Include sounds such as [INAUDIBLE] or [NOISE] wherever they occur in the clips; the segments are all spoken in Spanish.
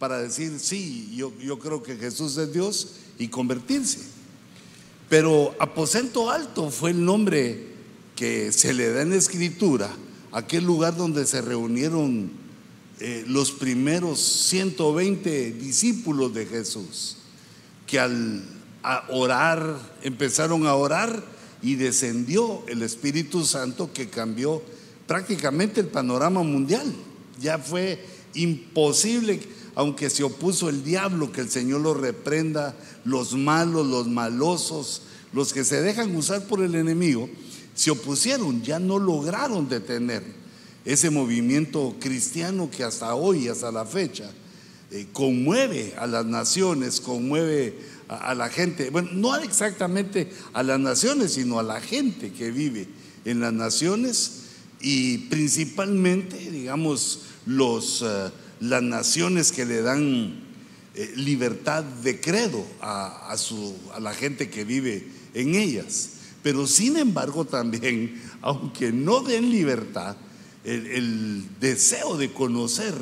para decir, sí, yo, yo creo que Jesús es Dios y convertirse. Pero aposento alto fue el nombre que se le da en la escritura, aquel lugar donde se reunieron eh, los primeros 120 discípulos de Jesús, que al orar, empezaron a orar y descendió el Espíritu Santo que cambió prácticamente el panorama mundial. Ya fue imposible, aunque se opuso el diablo, que el Señor lo reprenda, los malos, los malosos, los que se dejan usar por el enemigo, se opusieron, ya no lograron detener ese movimiento cristiano que hasta hoy, hasta la fecha, eh, conmueve a las naciones, conmueve a, la gente, bueno, no exactamente a las naciones, sino a la gente que vive en las naciones y principalmente, digamos, los, eh, las naciones que le dan eh, libertad de credo a, su, a la gente que vive en ellas. Pero sin embargo también, [LAUGHS] aunque no den libertad, el, deseo de conocer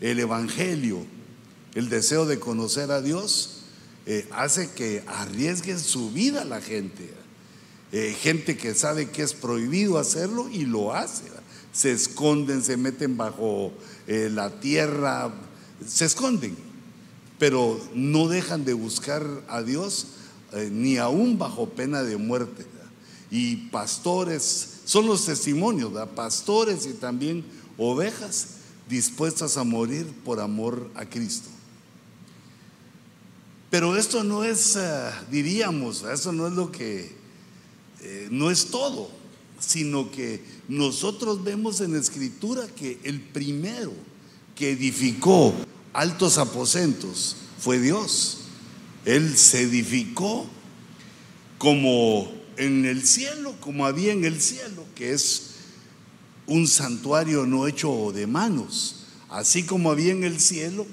el Evangelio, el deseo de conocer a Dios, eh, hace que arriesguen su vida la gente. Eh, gente que sabe que es prohibido hacerlo y lo hace. Se esconden, se meten bajo eh, la tierra, se esconden, pero no dejan de buscar a Dios ni aún bajo pena de muerte. Y pastores, son los testimonios, de pastores y también ovejas dispuestas a morir por amor a Cristo. Pero esto no es, eh, diríamos, eso no es lo que, eh, no es todo, sino que nosotros vemos en la escritura que el primero que edificó altos aposentos fue Dios. Él se edificó como en el cielo como había en el cielo, que es un santuario no hecho de manos. Así como había en el cielo,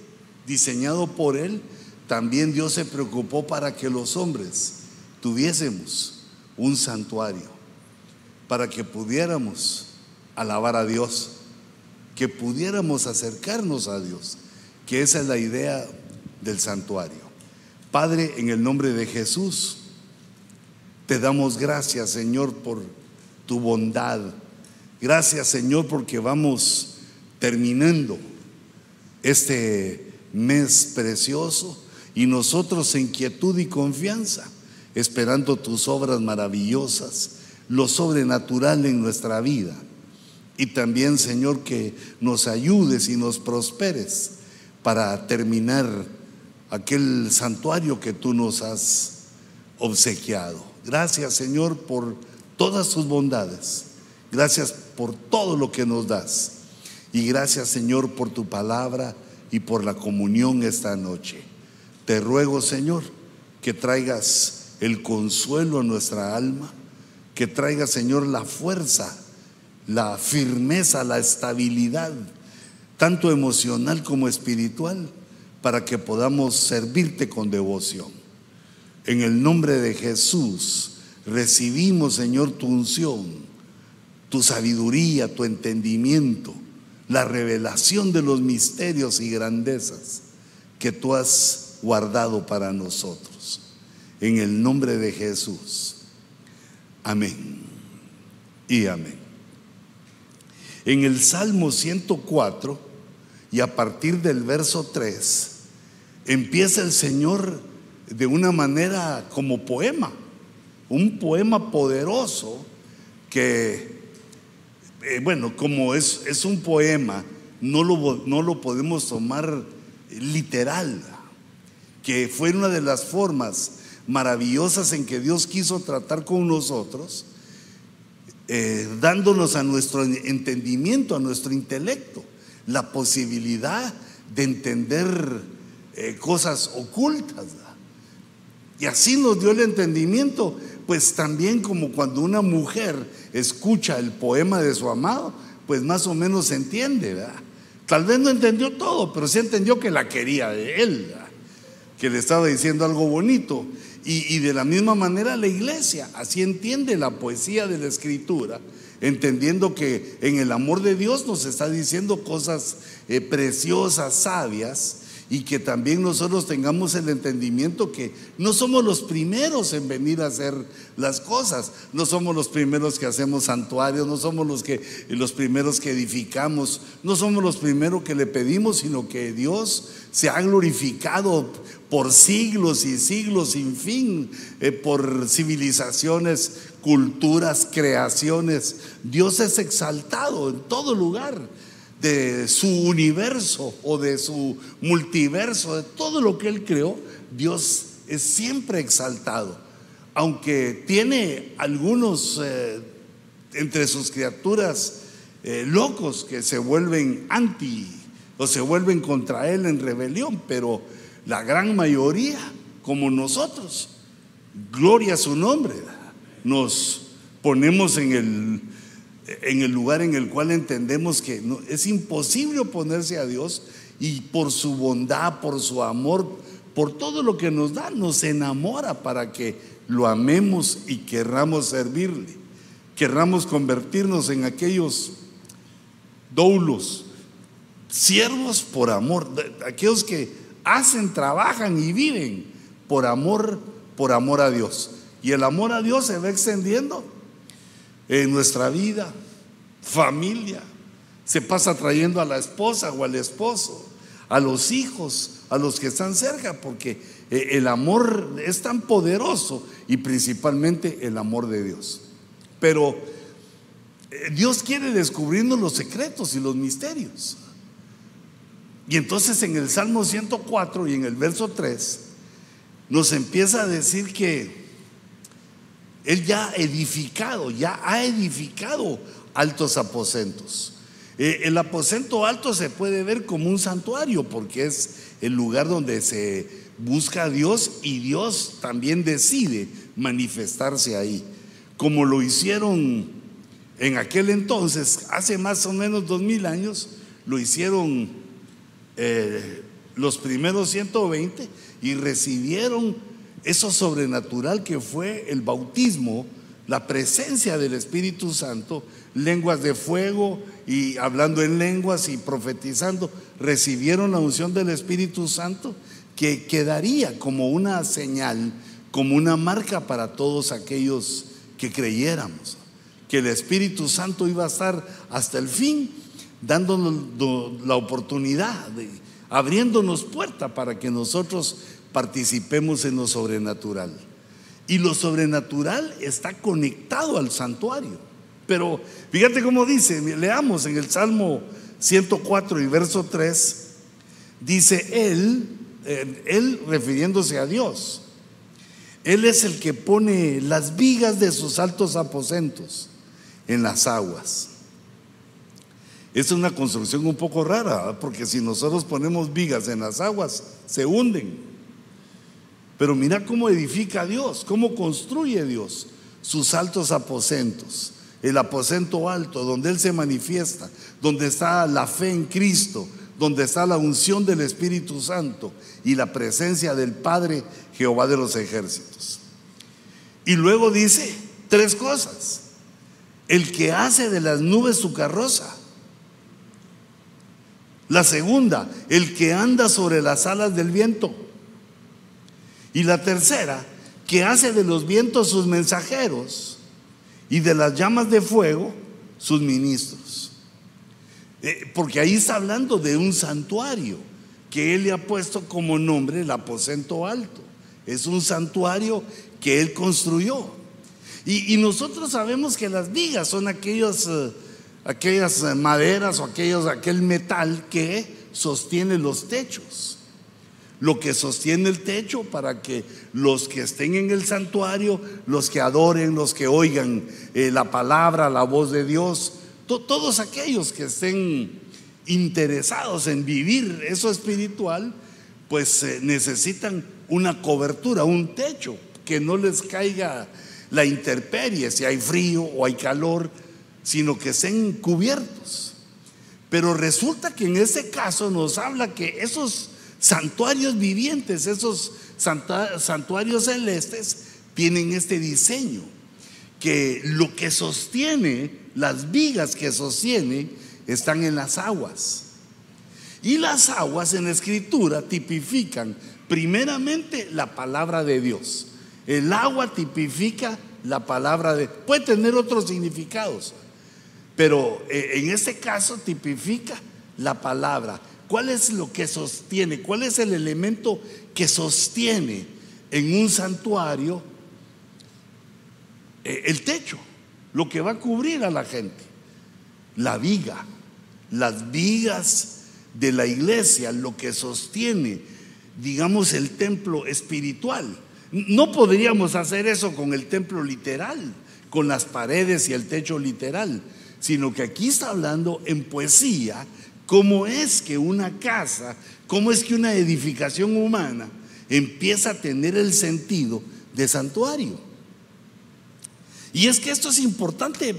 diseñado por Él, también Dios se preocupó para que los hombres tuviésemos un santuario, para que pudiéramos alabar a Dios, que pudiéramos acercarnos a Dios, que esa es la idea del santuario. Padre, en el nombre de Jesús, te damos gracias, Señor, por tu bondad. Gracias, Señor, porque vamos terminando este mes precioso y nosotros en quietud y confianza, esperando tus obras maravillosas, lo sobrenatural en nuestra vida. Y también, Señor, que nos ayudes y nos prosperes para terminar aquel santuario que tú nos has obsequiado. Gracias Señor por todas tus bondades. Gracias por todo lo que nos das. Y gracias Señor por tu palabra y por la comunión esta noche. Te ruego Señor que traigas el consuelo a nuestra alma, que traigas Señor la fuerza, la firmeza, la estabilidad, tanto emocional como espiritual, para que podamos servirte con devoción. En el nombre de Jesús recibimos, Señor, tu unción, tu sabiduría, tu entendimiento, la revelación de los misterios y grandezas que tú has guardado para nosotros. En el nombre de Jesús. Amén. Y amén. En el Salmo 104 y a partir del verso 3 empieza el Señor de una manera como poema, un poema poderoso que, eh, bueno, como es, es un poema, no lo, no lo podemos tomar literal, que fue una de las formas maravillosas en que Dios quiso tratar con nosotros, eh, dándonos a nuestro entendimiento, a nuestro intelecto, la posibilidad de entender eh, cosas ocultas. Y así nos dio el entendimiento, pues también como cuando una mujer escucha el poema de su amado, pues más o menos se entiende, ¿verdad? Tal vez no entendió todo, pero sí entendió que la quería de él, que le estaba diciendo algo bonito. Y, de la misma manera la iglesia, así entiende la poesía de la escritura, entendiendo que en el amor de Dios nos está diciendo cosas eh, preciosas, sabias, y que también nosotros tengamos el entendimiento que no somos los primeros en venir a hacer las cosas, no somos los primeros que hacemos santuarios, no somos los que los primeros que edificamos, no somos los primeros que le pedimos, sino que Dios se ha glorificado por siglos y siglos sin fin, eh, por civilizaciones, culturas, creaciones. Dios es exaltado en todo lugar de su universo o de su multiverso, de todo lo que Él creó, Dios es siempre exaltado. Aunque tiene algunos eh, entre sus criaturas eh, locos que se vuelven anti o se vuelven contra Él en rebelión, pero la gran mayoría, como nosotros, gloria a su nombre, nos ponemos en el en el lugar en el cual entendemos que es imposible oponerse a Dios y por su bondad, por su amor, por todo lo que nos da, nos enamora para que lo amemos y querramos servirle, querramos convertirnos en aquellos doulos, siervos por amor, aquellos que hacen, trabajan y viven por amor, por amor a Dios. Y el amor a Dios se va extendiendo en nuestra vida, familia. Se pasa trayendo a la esposa o al esposo, a los hijos, a los que están cerca, porque eh, el amor es tan poderoso y principalmente el amor de Dios. Pero eh, Dios quiere descubrirnos los secretos y los misterios. Y entonces en el Salmo 104 y en el verso 3 nos empieza a decir que él ya ha edificado, ya ha edificado altos aposentos. Eh, el aposento alto se puede ver como un santuario porque es el lugar donde se busca a Dios y Dios también decide manifestarse ahí, como lo hicieron en aquel entonces, hace más o menos dos mil años, lo hicieron eh, los primeros 120 y recibieron eso sobrenatural que fue el bautismo, la presencia del Espíritu Santo, lenguas de fuego y hablando en lenguas y profetizando, recibieron la unción del Espíritu Santo que quedaría como una señal, como una marca para todos aquellos que creyéramos, que el Espíritu Santo iba a estar hasta el fin dándonos la oportunidad, de, abriéndonos puerta para que nosotros participemos en lo sobrenatural. Y lo sobrenatural está conectado al santuario. Pero fíjate cómo dice, leamos en el Salmo 104 y verso 3, dice él, él refiriéndose a Dios, él es el que pone las vigas de sus altos aposentos en las aguas. Es una construcción un poco rara, porque si nosotros ponemos vigas en las aguas, se hunden. Pero mira cómo edifica Dios, cómo construye Dios sus altos aposentos. El aposento alto, donde Él se manifiesta, donde está la fe en Cristo, donde está la unción del Espíritu Santo y la presencia del Padre Jehová de los ejércitos. Y luego dice tres cosas. El que hace de las nubes su carroza. La segunda, el que anda sobre las alas del viento. Y la tercera, que hace de los vientos sus mensajeros y de las llamas de fuego sus ministros. Eh, porque ahí está hablando de un santuario que él le ha puesto como nombre el aposento alto. Es un santuario que él construyó. Y, nosotros sabemos que las vigas son aquellos, eh, aquellas maderas o aquellos, aquel metal que sostiene los techos. Lo que sostiene el techo para que los que estén en el santuario, los que adoren, los que oigan eh, la palabra, la voz de Dios, todos aquellos que estén interesados en vivir eso espiritual, pues eh, necesitan una cobertura, un techo, que no les caiga la intemperie, si hay frío o hay calor, sino que estén cubiertos. Pero resulta que en ese caso nos habla que esos santuarios vivientes, esos santuarios celestes, tienen este diseño, que lo que sostiene, las vigas que sostiene, están en las aguas. Y las aguas en escritura tipifican primeramente la palabra de Dios. El agua tipifica la palabra de... Puede tener otros significados, pero eh, en este caso tipifica la palabra. ¿Cuál es lo que sostiene? ¿Cuál es el elemento que sostiene en un santuario eh, el techo? Lo que va a cubrir a la gente. La viga. Las vigas de la iglesia, lo que sostiene, digamos, el templo espiritual. No podríamos hacer eso con el templo literal, con las paredes y el techo literal, sino que aquí está hablando en poesía cómo es que una casa, cómo es que una edificación humana empieza a tener el sentido de santuario. Y es que esto es importante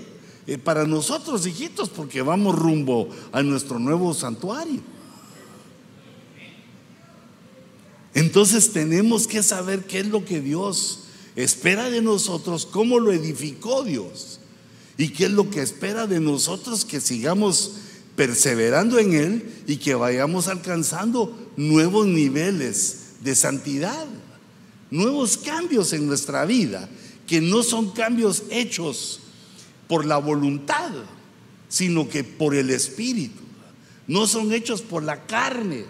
eh, para nosotros, hijitos, porque vamos rumbo a nuestro nuevo santuario. Entonces tenemos que saber qué es lo que Dios espera de nosotros, cómo lo edificó Dios y qué es lo que espera de nosotros que sigamos perseverando en Él y que vayamos alcanzando nuevos niveles de santidad, nuevos cambios en nuestra vida, que no son cambios hechos por la voluntad, sino que por el Espíritu. No son hechos por la carne,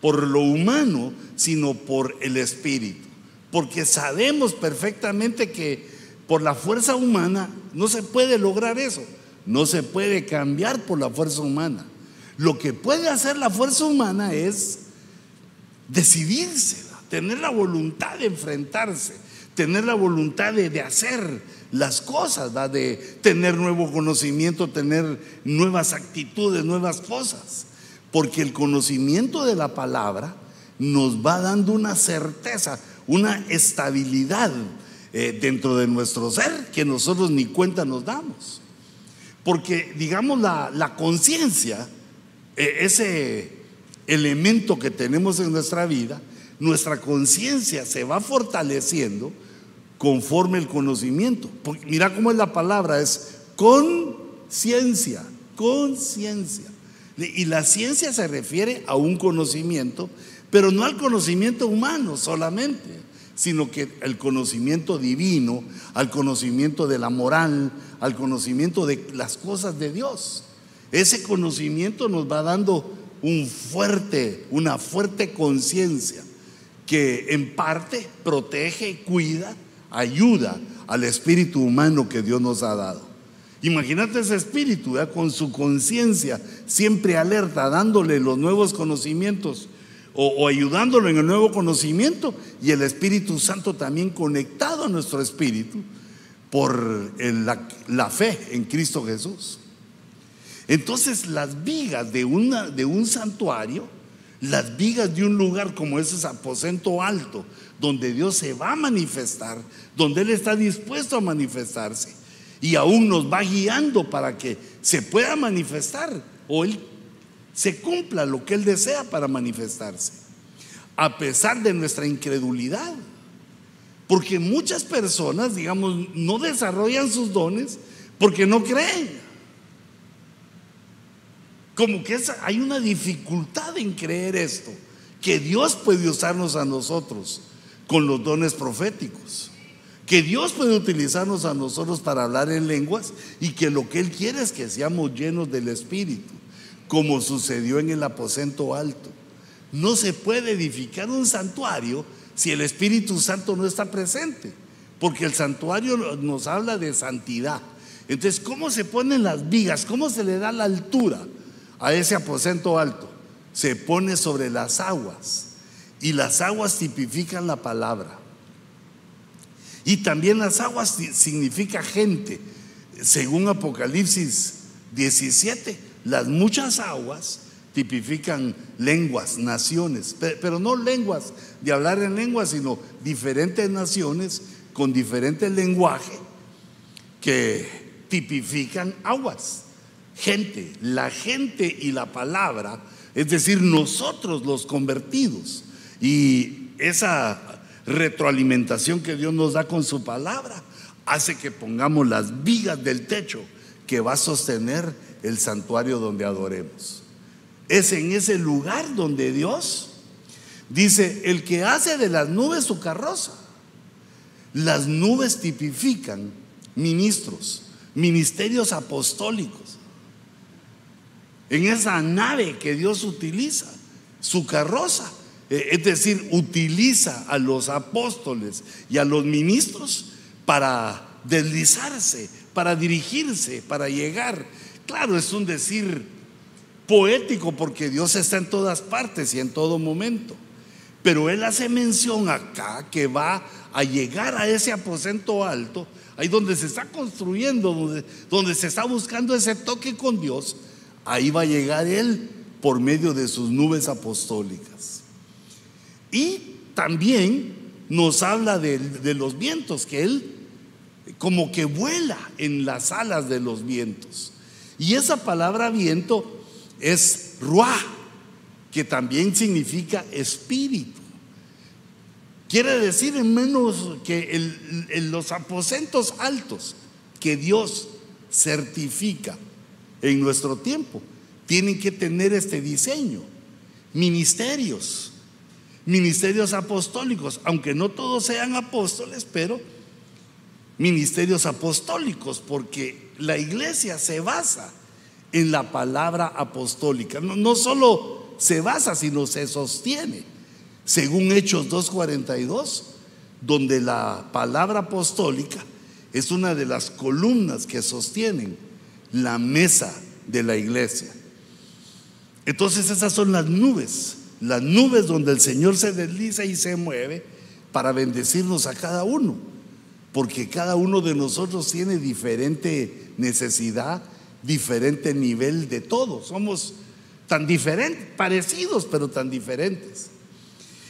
por lo humano, sino por el Espíritu. Porque sabemos perfectamente que por la fuerza humana no se puede lograr eso. No se puede cambiar por la fuerza humana. Lo que puede hacer la fuerza humana es decidirse, tener la voluntad de enfrentarse, tener la voluntad de, hacer las cosas, de tener nuevo conocimiento, tener nuevas actitudes, nuevas cosas. Porque el conocimiento de la palabra nos va dando una certeza, una estabilidad eh, dentro de nuestro ser que nosotros ni cuenta nos damos. Porque, digamos, la, conciencia, eh, ese elemento que tenemos en nuestra vida, nuestra conciencia se va fortaleciendo conforme el conocimiento. mira cómo es la palabra, es conciencia, conciencia. Y la ciencia se refiere a un conocimiento, pero no al conocimiento humano solamente, sino que al conocimiento divino, al conocimiento de la moral, al conocimiento de las cosas de Dios. Ese conocimiento nos va dando un fuerte, una fuerte conciencia que en parte protege, cuida, ayuda al espíritu humano que Dios nos ha dado. Imagínate ese espíritu con su conciencia siempre alerta, dándole los nuevos conocimientos o, ayudándolo en el nuevo conocimiento y el Espíritu Santo también conectado a nuestro espíritu por la, fe en Cristo Jesús. Entonces las vigas de, una, de un santuario, las vigas de un lugar como ese aposento alto, donde Dios se va a manifestar, donde Él está dispuesto a manifestarse y aún nos va guiando para que se pueda manifestar o Él se cumpla lo que Él desea para manifestarse, a pesar de nuestra incredulidad. Porque muchas personas, digamos, no desarrollan sus dones porque no creen. Como que hay una dificultad en creer esto, que Dios puede usarnos a nosotros con los dones proféticos que Dios puede utilizarnos a nosotros para hablar en lenguas y que lo que Él quiere es que seamos llenos del Espíritu, como sucedió en el aposento alto. No se puede edificar un santuario si el Espíritu Santo no está presente, porque el santuario nos habla de santidad. Entonces, ¿cómo se ponen las vigas? ¿Cómo se le da la altura a ese aposento alto? Se pone sobre las aguas y las aguas tipifican la palabra. Y también las aguas significa gente. Según Apocalipsis 17, las muchas aguas tipifican lenguas, naciones, pero no lenguas de hablar en lenguas, sino diferentes naciones con diferente lenguaje que tipifican aguas. Gente, la gente y la palabra, es decir, nosotros los convertidos. Y esa retroalimentación que Dios nos da con su palabra hace que pongamos las vigas del techo que va a sostener el santuario donde adoremos. es en ese lugar donde Dios dice, el que hace de las nubes su carroza. Las nubes tipifican ministros, ministerios apostólicos. En esa nave que Dios utiliza, su carroza, eh, es decir, utiliza a los apóstoles y a los ministros para deslizarse, para dirigirse, para llegar. Claro, es un decir poético porque Dios está en todas partes y en todo momento. Pero Él hace mención acá que va a llegar a ese aposento alto, ahí donde se está construyendo, donde, donde se está buscando ese toque con Dios, ahí va a llegar Él por medio de sus nubes apostólicas. Y también nos habla de, de los vientos, que Él como que vuela en las alas de los vientos. Y esa palabra viento es ruah, que también significa espíritu. Quiere decir en menos que en los aposentos altos que Dios certifica en nuestro tiempo tienen que tener este diseño. Ministerios, ministerios apostólicos, aunque no todos sean apóstoles, pero ministerios apostólicos, porque la iglesia se basa en la palabra apostólica. No, solo se basa, sino se sostiene. Según Hechos 2.42, donde la palabra apostólica es una de las columnas que sostienen la mesa de la iglesia. Entonces esas son las nubes, las nubes donde el Señor se desliza y se mueve para bendecirnos a cada uno porque cada uno de nosotros tiene diferente necesidad, diferente nivel de todo. Somos tan diferentes, parecidos, pero tan diferentes.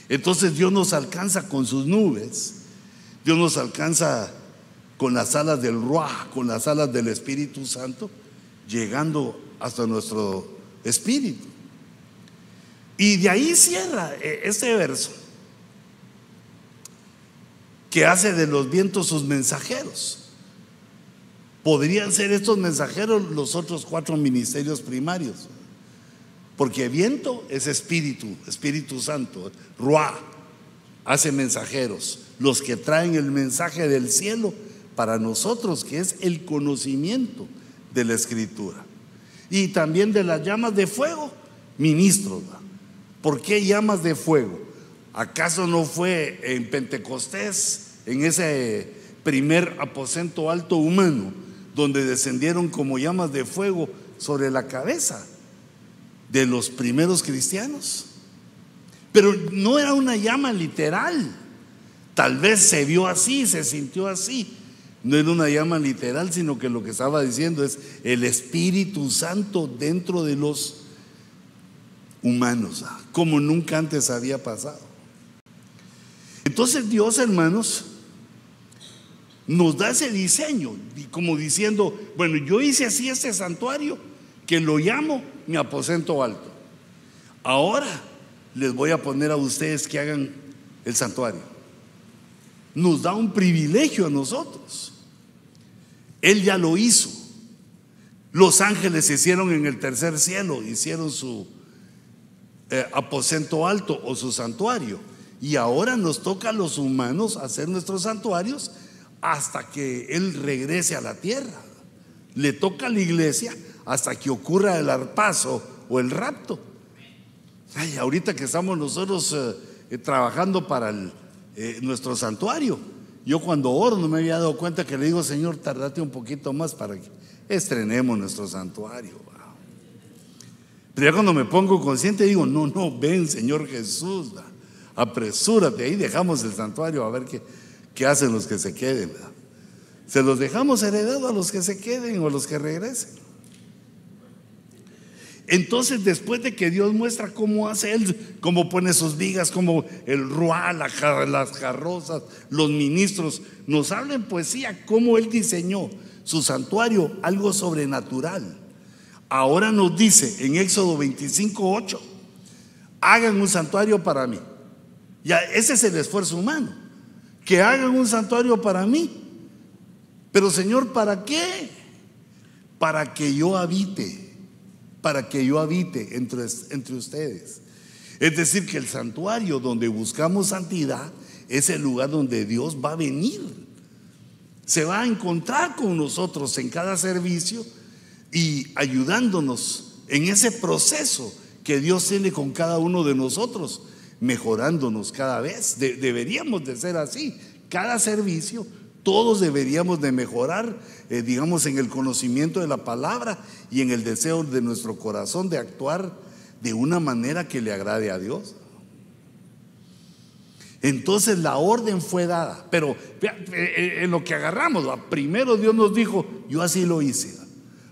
Entonces Dios nos alcanza con sus nubes, Dios nos alcanza con las alas del Ruah, con las alas del Espíritu Santo, llegando hasta nuestro espíritu. Y de ahí cierra eh, este verso que hace de los vientos sus mensajeros. Podrían ser estos mensajeros los otros cuatro ministerios primarios. Porque viento es espíritu, Espíritu Santo, Ruah, hace mensajeros, los que traen el mensaje del cielo para nosotros, que es el conocimiento de la escritura. Y también de las llamas de fuego, ministros. ¿Por qué llamas de fuego? ¿Acaso no fue en Pentecostés, en ese primer aposento alto humano, donde descendieron como llamas de fuego sobre la cabeza de los primeros cristianos? Pero no era una llama literal. Tal vez se vio así, se sintió así. No era una llama literal, sino que lo que estaba diciendo es el Espíritu Santo dentro de los humanos, como nunca antes había pasado. Entonces Dios, hermanos, nos da ese diseño, como diciendo, bueno, yo hice así este santuario, que lo llamo mi aposento alto. Ahora les voy a poner a ustedes que hagan el santuario. Nos da un privilegio a nosotros. Él ya lo hizo. Los ángeles se hicieron en el tercer cielo, hicieron su eh, aposento alto o su santuario. Y ahora nos toca a los humanos hacer nuestros santuarios hasta que Él regrese a la tierra. Le toca a la iglesia hasta que ocurra el arpazo o el rapto. Ay, ahorita que estamos nosotros eh, eh, trabajando para eh, nuestro santuario, yo cuando oro no me había dado cuenta que le digo, Señor, tardate un poquito más para que estrenemos nuestro santuario. Pero ya cuando me pongo consciente digo, no, no, ven Señor Jesús apresúrate, ahí dejamos el santuario a ver qué, qué hacen los que se queden. Se los dejamos heredado a los que se queden o a los que regresen. Entonces, después de que Dios muestra cómo hace Él, cómo pone sus vigas, cómo el rual, las carrozas, los ministros, nos habla en poesía cómo Él diseñó su santuario, algo sobrenatural. Ahora nos dice en Éxodo 25, 8, hagan un santuario para mí. Ya, ese es el esfuerzo humano. Que hagan un santuario para mí. Pero Señor, ¿para qué? Para que yo habite para que yo habite entre, entre ustedes. Es decir, que el santuario donde buscamos santidad es el lugar donde Dios va a venir. Se va a encontrar con nosotros en cada servicio y ayudándonos en ese proceso que Dios tiene con cada uno de nosotros, mejorándonos cada vez. deberíamos de ser así. Cada servicio, todos deberíamos de mejorar, eh, digamos, en el conocimiento de la palabra y en el deseo de nuestro corazón de actuar de una manera que le agrade a Dios. Entonces la orden fue dada, pero eh, eh, en lo que agarramos, primero Dios nos dijo, yo así lo hice,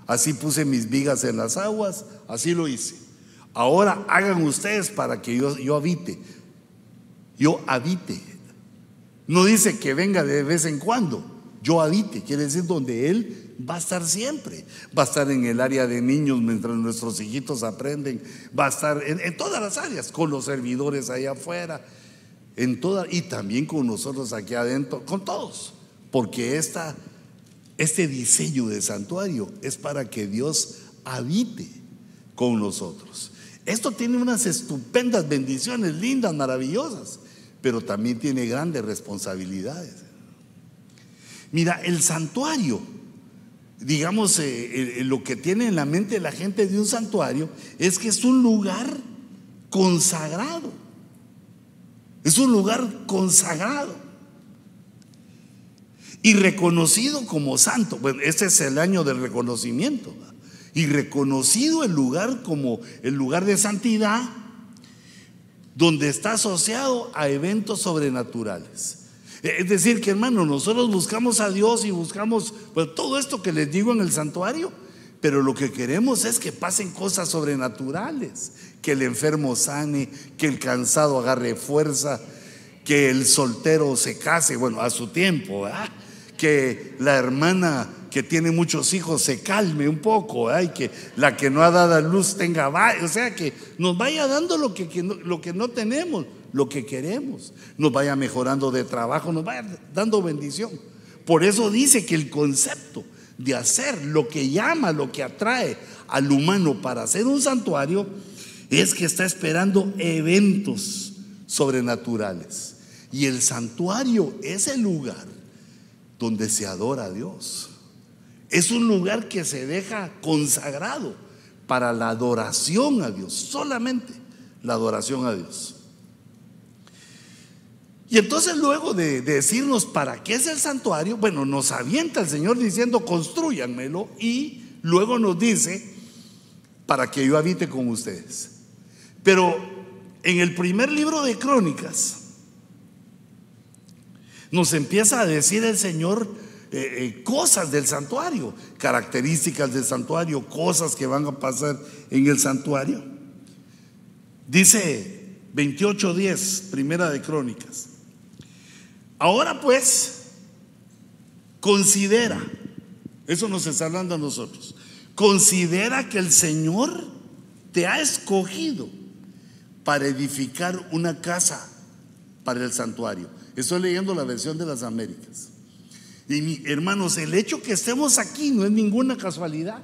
así puse mis vigas en las aguas, así lo hice. Ahora hagan ustedes para que yo, yo habite, yo habite. No dice que venga de vez en cuando, yo habite, quiere decir donde Él va a estar siempre. Va a estar en el área de niños mientras nuestros hijitos aprenden. Va a estar en, todas las áreas, con los servidores allá afuera, en toda, y también con nosotros aquí adentro, con todos. Porque esta, este diseño de santuario es para que Dios habite con nosotros. Esto tiene unas estupendas bendiciones, lindas, maravillosas, pero también tiene grandes responsabilidades. Mira, el santuario digamos, eh, lo que tiene en la mente la gente de un santuario es que es un lugar consagrado. Es un lugar consagrado. Y reconocido como santo. Bueno, este es el año del reconocimiento. Y reconocido el lugar como el lugar de santidad donde está asociado a eventos sobrenaturales. Es decir, que hermano, nosotros buscamos a Dios y buscamos pues, todo esto que les digo en el santuario, pero lo que queremos es que pasen cosas sobrenaturales, que el enfermo sane, que el cansado agarre fuerza, que el soltero se case, bueno, a su tiempo, que la hermana que tiene muchos hijos se calme un poco, y que la que no ha dado luz tenga, o sea, que nos vaya dando lo que, lo que no tenemos lo que queremos, nos vaya mejorando de trabajo, nos vaya dando bendición. Por eso dice que el concepto de hacer lo que llama, lo que atrae al humano para hacer un santuario, es que está esperando eventos sobrenaturales. Y el santuario es el lugar donde se adora a Dios. Es un lugar que se deja consagrado para la adoración a Dios, solamente la adoración a Dios. Y entonces luego de, decirnos para qué es el santuario, bueno, nos avienta el Señor diciendo, construyanmelo y luego nos dice, para que yo habite con ustedes. Pero en el primer libro de Crónicas nos empieza a decir el Señor eh, eh, cosas del santuario, características del santuario, cosas que van a pasar en el santuario. Dice 28.10, primera de Crónicas. Ahora pues, considera, eso nos está hablando a nosotros, considera que el Señor te ha escogido para edificar una casa para el santuario. Estoy leyendo la versión de las Américas. Y hermanos, el hecho que estemos aquí no es ninguna casualidad.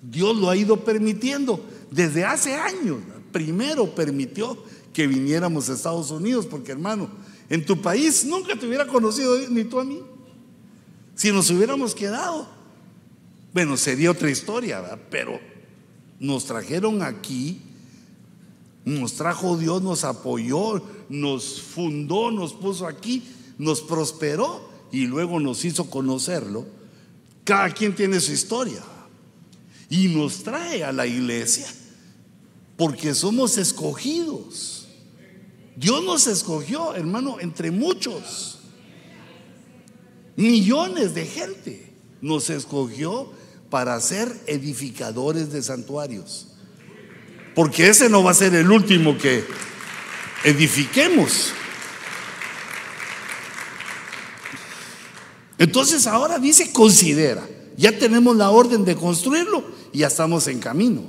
Dios lo ha ido permitiendo desde hace años. Primero permitió que viniéramos a Estados Unidos, porque hermano, en tu país nunca te hubiera conocido ni tú a mí. Si nos hubiéramos quedado, bueno, sería otra historia, ¿verdad? pero nos trajeron aquí, nos trajo Dios, nos apoyó, nos fundó, nos puso aquí, nos prosperó y luego nos hizo conocerlo. Cada quien tiene su historia y nos trae a la iglesia porque somos escogidos. Dios nos escogió, hermano, entre muchos. Millones de gente nos escogió para ser edificadores de santuarios. Porque ese no va a ser el último que edifiquemos. Entonces ahora dice, considera. Ya tenemos la orden de construirlo y ya estamos en camino.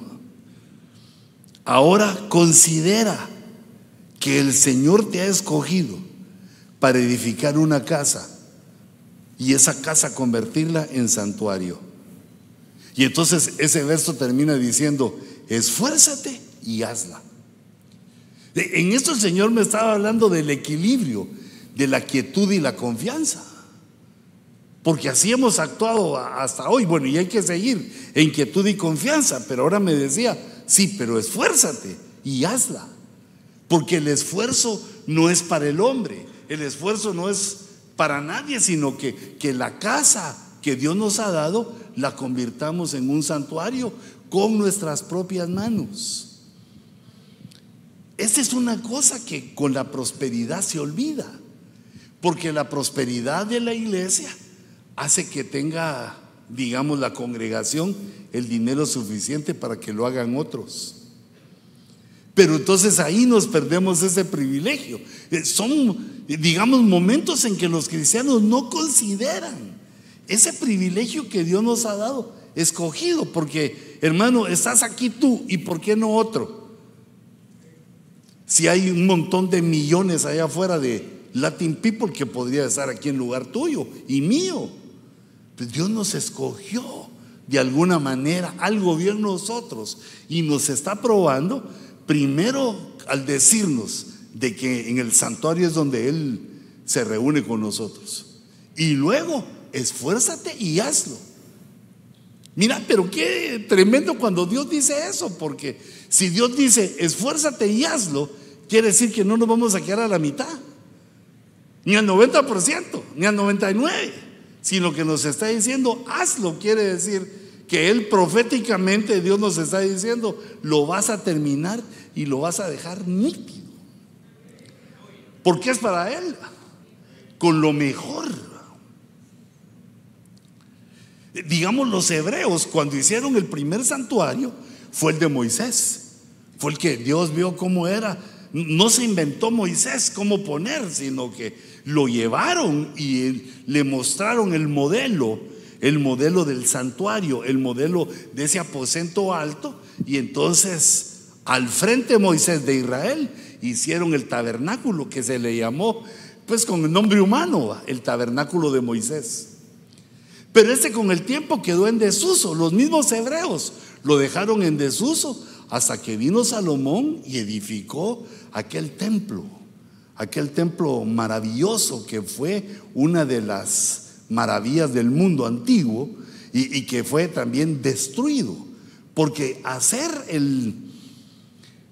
Ahora considera que el Señor te ha escogido para edificar una casa y esa casa convertirla en santuario. Y entonces ese verso termina diciendo, esfuérzate y hazla. En esto el Señor me estaba hablando del equilibrio, de la quietud y la confianza. Porque así hemos actuado hasta hoy. Bueno, y hay que seguir en quietud y confianza. Pero ahora me decía, sí, pero esfuérzate y hazla. Porque el esfuerzo no es para el hombre. El esfuerzo no es para nadie, sino que, que la casa que Dios nos ha dado la convirtamos en un santuario con nuestras propias manos. Esta es una cosa que con la prosperidad se olvida, porque la prosperidad de la iglesia hace que tenga, digamos, la congregación el dinero suficiente para que lo hagan otros. Pero entonces ahí nos perdemos ese privilegio. Eh, son, digamos, momentos en que los cristianos no consideran ese privilegio que Dios nos ha dado, escogido, porque hermano, estás aquí tú y ¿por qué no otro? Si hay un montón de millones allá afuera de Latin people que podría estar aquí en lugar tuyo y mío. Pues Dios nos escogió de alguna manera al gobierno nosotros y nos está probando primero al decirnos de que en el santuario es donde Él se reúne con nosotros. Y luego, esfuérzate y hazlo. Mira, pero qué tremendo cuando Dios dice eso, porque si Dios dice, esfuérzate y hazlo, quiere decir que no nos vamos a quedar a la mitad, ni al 90%, ni al 99%, sino que nos está diciendo, hazlo, quiere decir que Él proféticamente, Dios nos está diciendo, lo vas a terminar y lo vas a dejar nítido. Porque es para Él, con lo mejor. Digamos, los hebreos cuando hicieron el primer santuario fue el de Moisés. Fue el que Dios vio cómo era. No se inventó Moisés cómo poner, sino que lo llevaron y le mostraron el modelo el modelo del santuario, el modelo de ese aposento alto. Y entonces, al frente de Moisés de Israel, hicieron el tabernáculo que se le llamó, pues con el nombre humano, el tabernáculo de Moisés. Pero ese con el tiempo quedó en desuso. Los mismos hebreos lo dejaron en desuso hasta que vino Salomón y edificó aquel templo, aquel templo maravilloso que fue una de las maravillas del mundo antiguo y, que fue también destruido. Porque hacer el,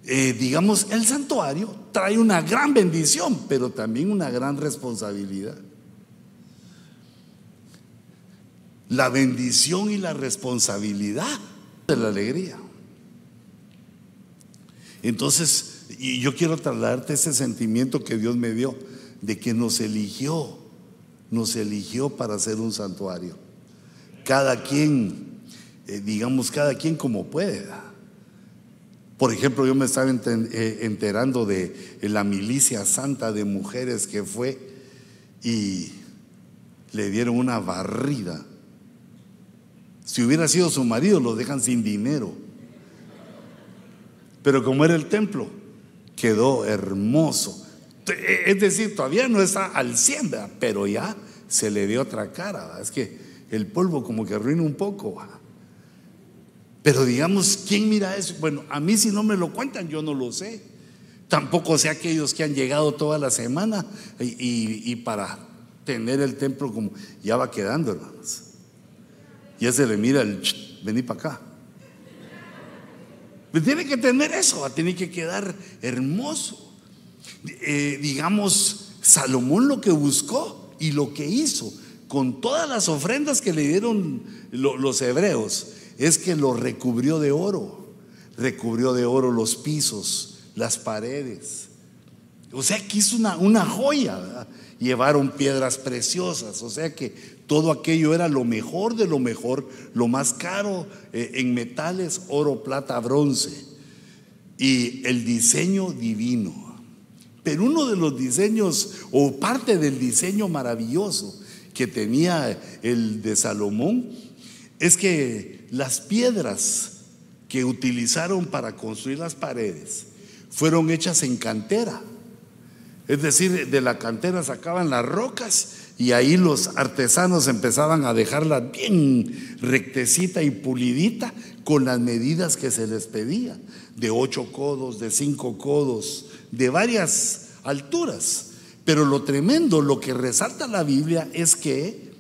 eh, digamos, el santuario trae una gran bendición, pero también una gran responsabilidad. La bendición y la responsabilidad de la alegría. Entonces, yo quiero trasladarte ese sentimiento que Dios me dio de que nos eligió nos eligió para hacer un santuario. Cada quien, eh, digamos, cada quien como puede. Por ejemplo, yo me estaba eh, enterando de la milicia santa de mujeres que fue y le dieron una barrida. Si hubiera sido su marido, lo dejan sin dinero. Pero como era el templo, quedó hermoso. Es decir, todavía no está al 100, pero ya se le dio otra cara. Es que el polvo como que arruina un poco. Pero digamos, ¿quién mira eso? Bueno, a mí si no me lo cuentan, yo no lo sé. Tampoco sé aquellos que han llegado toda la semana y, para tener el templo como ya va quedando, hermanos. Ya se le mira el, vení para acá. Pues tiene que tener eso, tiene que quedar hermoso. Eh, digamos, Salomón lo que buscó y lo que hizo con todas las ofrendas que le dieron los hebreos es que lo recubrió de oro, recubrió de oro los pisos, las paredes. O sea que hizo una, una joya, llevaron piedras preciosas, o sea que todo aquello era lo mejor de lo mejor, lo más caro eh, en metales, oro, plata, bronce. Y el diseño divino pero uno de los diseños o parte del diseño maravilloso que tenía el de Salomón es que las piedras que utilizaron para construir las paredes fueron hechas en cantera. Es decir, de la cantera sacaban las rocas y ahí los artesanos empezaban a dejarla bien rectecita y pulidita con las medidas que se les pedía, de ocho codos, de cinco codos, de varias alturas. Pero lo tremendo, lo que resalta la Biblia es que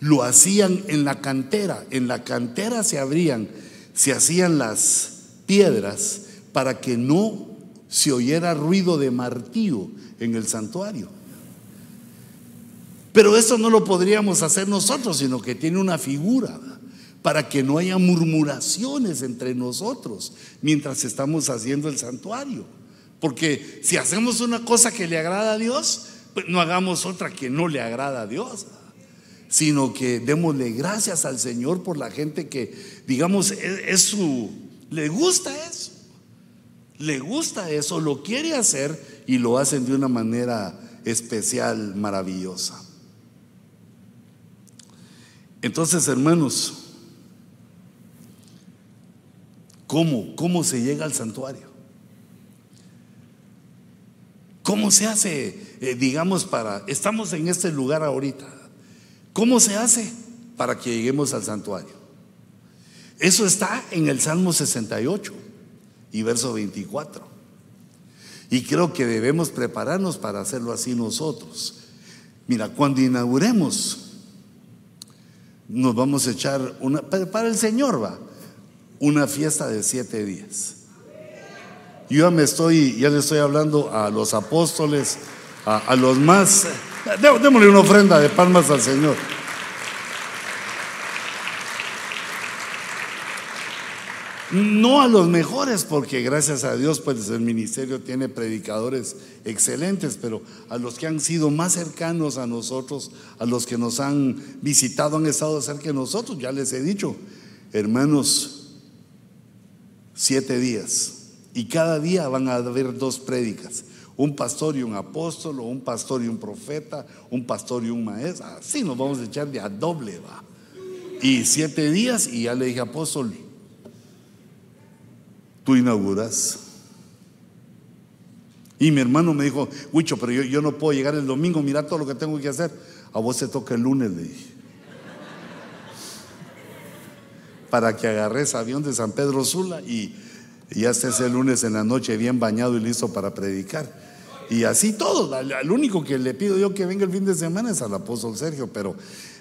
lo hacían en la cantera, en la cantera se abrían, se hacían las piedras para que no se oyera ruido de martillo en el santuario. Pero eso no lo podríamos hacer nosotros, sino que tiene una figura para que no haya murmuraciones entre nosotros mientras estamos haciendo el santuario. Porque si hacemos una cosa que le agrada a Dios, pues no hagamos otra que no le agrada a Dios, sino que démosle gracias al Señor por la gente que, digamos, su, le gusta eso, le gusta eso, lo quiere hacer y lo hacen de una manera especial, maravillosa. Entonces, hermanos, ¿cómo, cómo se llega al santuario? ¿Cómo se hace, eh, digamos, para, estamos en este lugar ahorita, ¿cómo se hace para que lleguemos al santuario? Eso está en el Salmo 68 y verso 24. Y creo que debemos prepararnos para hacerlo así nosotros. Mira, cuando inauguremos, nos vamos a echar una, para el Señor va, una fiesta de siete días. Yo ya me estoy, ya le estoy hablando a los apóstoles, a, los más. Démosle una ofrenda de palmas al Señor. No a los mejores, porque gracias a Dios, pues el ministerio tiene predicadores excelentes, pero a los que han sido más cercanos a nosotros, a los que nos han visitado, han estado cerca de nosotros, ya les he dicho, hermanos, siete días y cada día van a haber dos prédicas. Un pastor y un apóstol, un pastor y un profeta, un pastor y un maestro. Así nos vamos a echar de a doble, va. Y siete días, y ya le dije, apóstol, tú inauguras. Y mi hermano me dijo, Huicho, pero yo, yo, no puedo llegar el domingo, mira todo lo que tengo que hacer. A vos se toca el lunes, le dije. Para que agarres avión de San Pedro Sula y y ya estés el lunes en la noche bien bañado y listo para predicar. Y así todo. Al único que le pido yo que venga el fin de semana es al apóstol Sergio. Pero,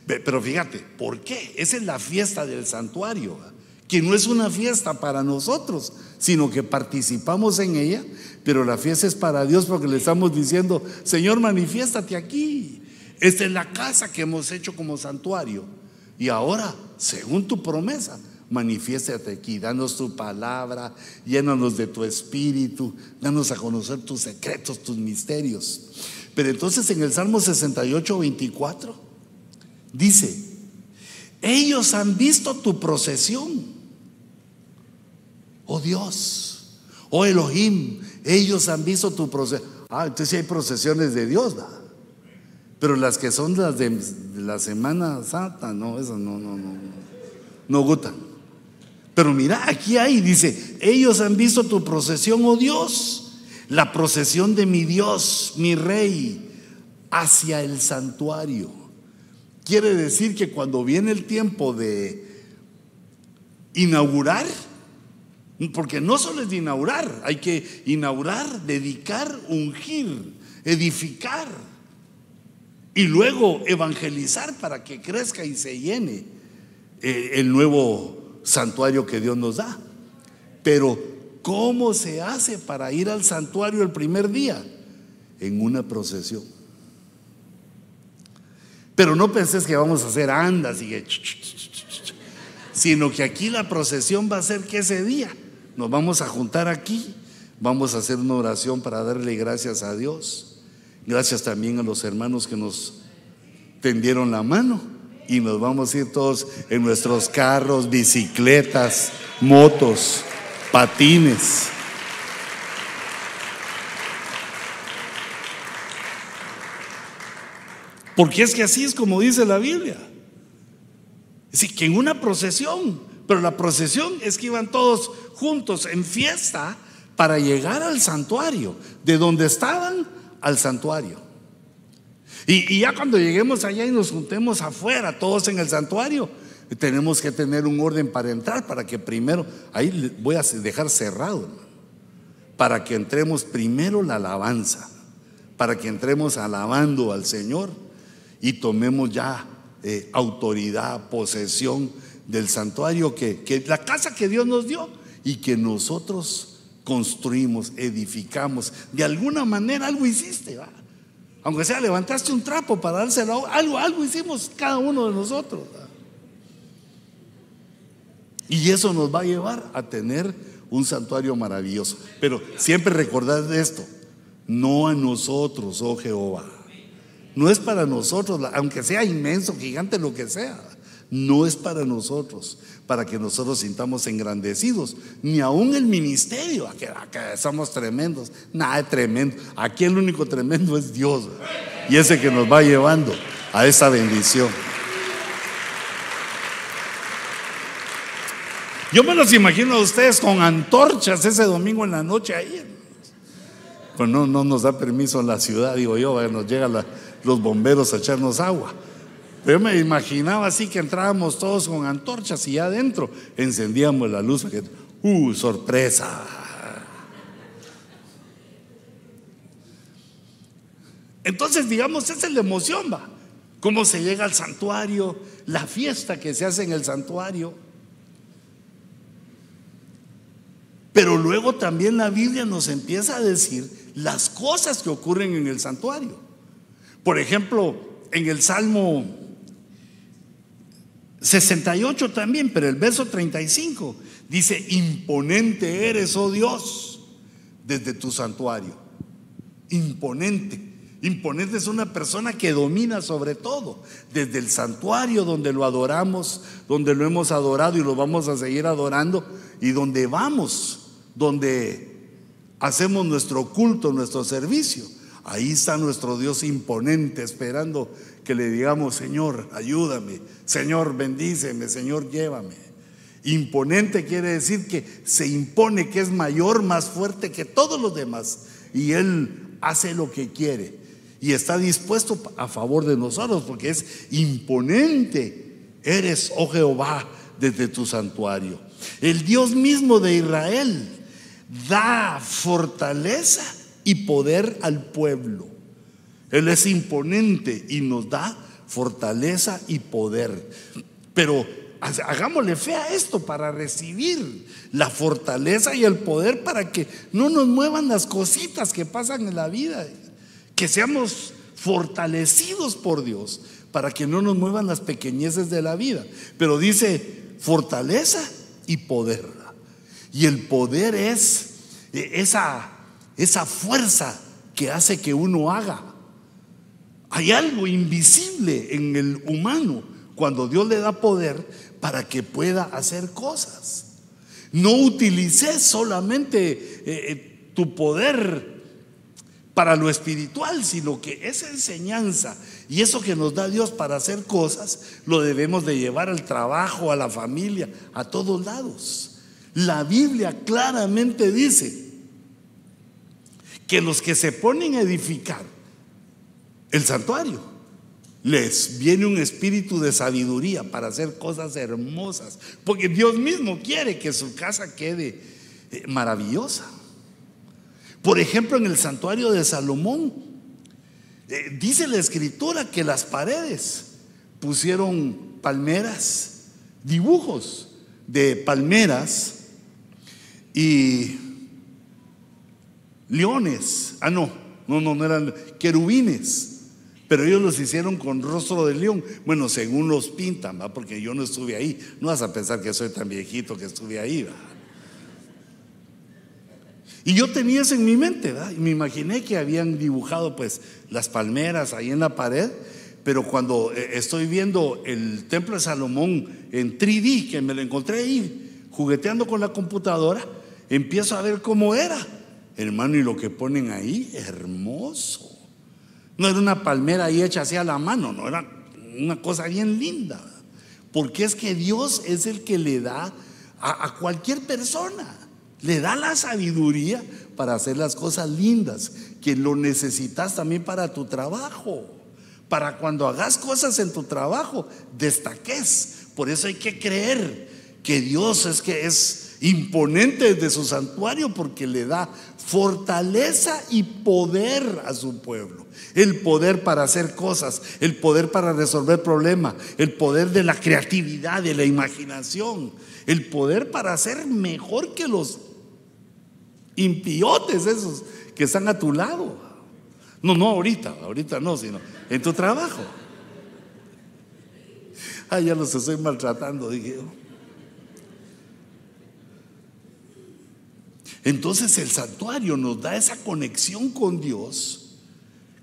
pero fíjate, ¿por qué? Esa es la fiesta del santuario, que no es una fiesta para nosotros, sino que participamos en ella, pero la fiesta es para Dios porque le estamos diciendo, Señor, manifiéstate aquí. Esta es la casa que hemos hecho como santuario. Y ahora, según tu promesa, manifiéstate aquí, danos tu palabra, llénanos de tu espíritu, danos a conocer tus secretos, tus misterios. Pero entonces en el Salmo 68, 24, dice, ellos han visto tu procesión, oh Dios, oh Elohim, ellos han visto tu procesión. Ah, entonces hay procesiones de Dios, Pero las que son las de la Semana Santa, no, esas no, no, no, no gustan. Pero mira, aquí hay, dice, ellos han visto tu procesión, oh Dios, la procesión de mi Dios, mi rey, hacia el santuario. Quiere decir que cuando viene el tiempo de inaugurar, porque no solo es de inaugurar, hay que inaugurar, dedicar, ungir, edificar y luego evangelizar para que crezca y se llene eh, el nuevo santuario que Dios nos da. Pero, ¿cómo se hace para ir al santuario el primer día? En una procesión. Pero no penses que vamos a hacer andas y sino que aquí la procesión va a ser que ese día nos vamos a juntar aquí, vamos a hacer una oración para darle gracias a Dios. Gracias también a los hermanos que nos tendieron la mano y nos vamos a ir todos en nuestros carros, bicicletas, motos, patines. Porque es que así es como dice la Biblia. Es decir, que en una procesión, pero la procesión es que iban todos juntos en fiesta para llegar al santuario, de donde estaban al santuario. Y, ya cuando lleguemos allá y nos juntemos afuera, todos en el santuario, tenemos que tener un orden para entrar, para que primero, ahí voy a dejar cerrado, para que entremos primero la alabanza, para que entremos alabando al Señor y tomemos ya eh, autoridad, posesión del santuario, que, que la casa que Dios nos dio y que nosotros construimos, edificamos. De alguna manera algo hiciste, ¿va? Aunque sea, levantaste un trapo para dárselo, algo, algo hicimos cada uno de nosotros. Y eso nos va a llevar a tener un santuario maravilloso. Pero siempre recordad esto, no a nosotros, oh Jehová. No es para nosotros, aunque sea inmenso, gigante, lo que sea. No es para nosotros, para que nosotros sintamos engrandecidos, ni aún el ministerio, que, somos tremendos, nada de tremendo. Aquí el único tremendo es Dios y ese que nos va llevando a esa bendición. Yo me los imagino a ustedes con antorchas ese domingo en la noche ahí. Pues no, no nos da permiso en la ciudad, digo yo, nos llegan los bomberos a echarnos agua. Yo me imaginaba así que entrábamos todos con antorchas y ya adentro encendíamos la luz. ¡Uh, sorpresa! Entonces, digamos, esa es la emoción, va. Cómo se llega al santuario, la fiesta que se hace en el santuario. Pero luego también la Biblia nos empieza a decir las cosas que ocurren en el santuario. Por ejemplo, en el Salmo 68 también, pero el verso 35 dice, imponente eres, oh Dios, desde tu santuario. Imponente. Imponente es una persona que domina sobre todo, desde el santuario donde lo adoramos, donde lo hemos adorado y lo vamos a seguir adorando, y donde vamos, donde hacemos nuestro culto, nuestro servicio. Ahí está nuestro Dios imponente esperando que le digamos, Señor, ayúdame, Señor, bendíceme, Señor, llévame. Imponente quiere decir que se impone, que es mayor, más fuerte que todos los demás. Y Él hace lo que quiere. Y está dispuesto a favor de nosotros, porque es imponente. Eres, oh Jehová, desde tu santuario. El Dios mismo de Israel da fortaleza y poder al pueblo. Él es imponente y nos da fortaleza y poder. Pero hagámosle fe a esto para recibir la fortaleza y el poder para que no nos muevan las cositas que pasan en la vida. Que seamos fortalecidos por Dios para que no nos muevan las pequeñeces de la vida. Pero dice fortaleza y poder. Y el poder es esa, esa fuerza que hace que uno haga. Hay algo invisible en el humano cuando Dios le da poder para que pueda hacer cosas. No utilices solamente eh, eh, tu poder para lo espiritual, sino que esa enseñanza y eso que nos da Dios para hacer cosas, lo debemos de llevar al trabajo, a la familia, a todos lados. La Biblia claramente dice que los que se ponen a edificar el santuario. Les viene un espíritu de sabiduría para hacer cosas hermosas, porque Dios mismo quiere que su casa quede eh, maravillosa. Por ejemplo, en el santuario de Salomón, eh, dice la escritura que las paredes pusieron palmeras, dibujos de palmeras y leones. Ah, no, no, no, no eran querubines. Pero ellos los hicieron con rostro de león. Bueno, según los pintan, ¿va? porque yo no estuve ahí. No vas a pensar que soy tan viejito que estuve ahí. ¿va? Y yo tenía eso en mi mente, ¿va? y me imaginé que habían dibujado pues las palmeras ahí en la pared, pero cuando eh, estoy viendo el templo de Salomón en 3D, que me lo encontré ahí, jugueteando con la computadora, empiezo a ver cómo era, hermano, y lo que ponen ahí, hermoso. No era una palmera ahí hecha hacia la mano, no era una cosa bien linda. Porque es que Dios es el que le da a, cualquier persona, le da la sabiduría para hacer las cosas lindas, que lo necesitas también para tu trabajo. para cuando hagas cosas en tu trabajo, destaques. Por eso hay que creer que Dios es que es imponente desde su santuario porque le da fortaleza y poder a su pueblo. El poder para hacer cosas, el poder para resolver problemas, el poder de la creatividad, de la imaginación, el poder para ser mejor que los impiotes esos que están a tu lado. No, no ahorita, ahorita no, sino en tu trabajo. Ah, ya los estoy maltratando, dije. Entonces el santuario nos da esa conexión con Dios,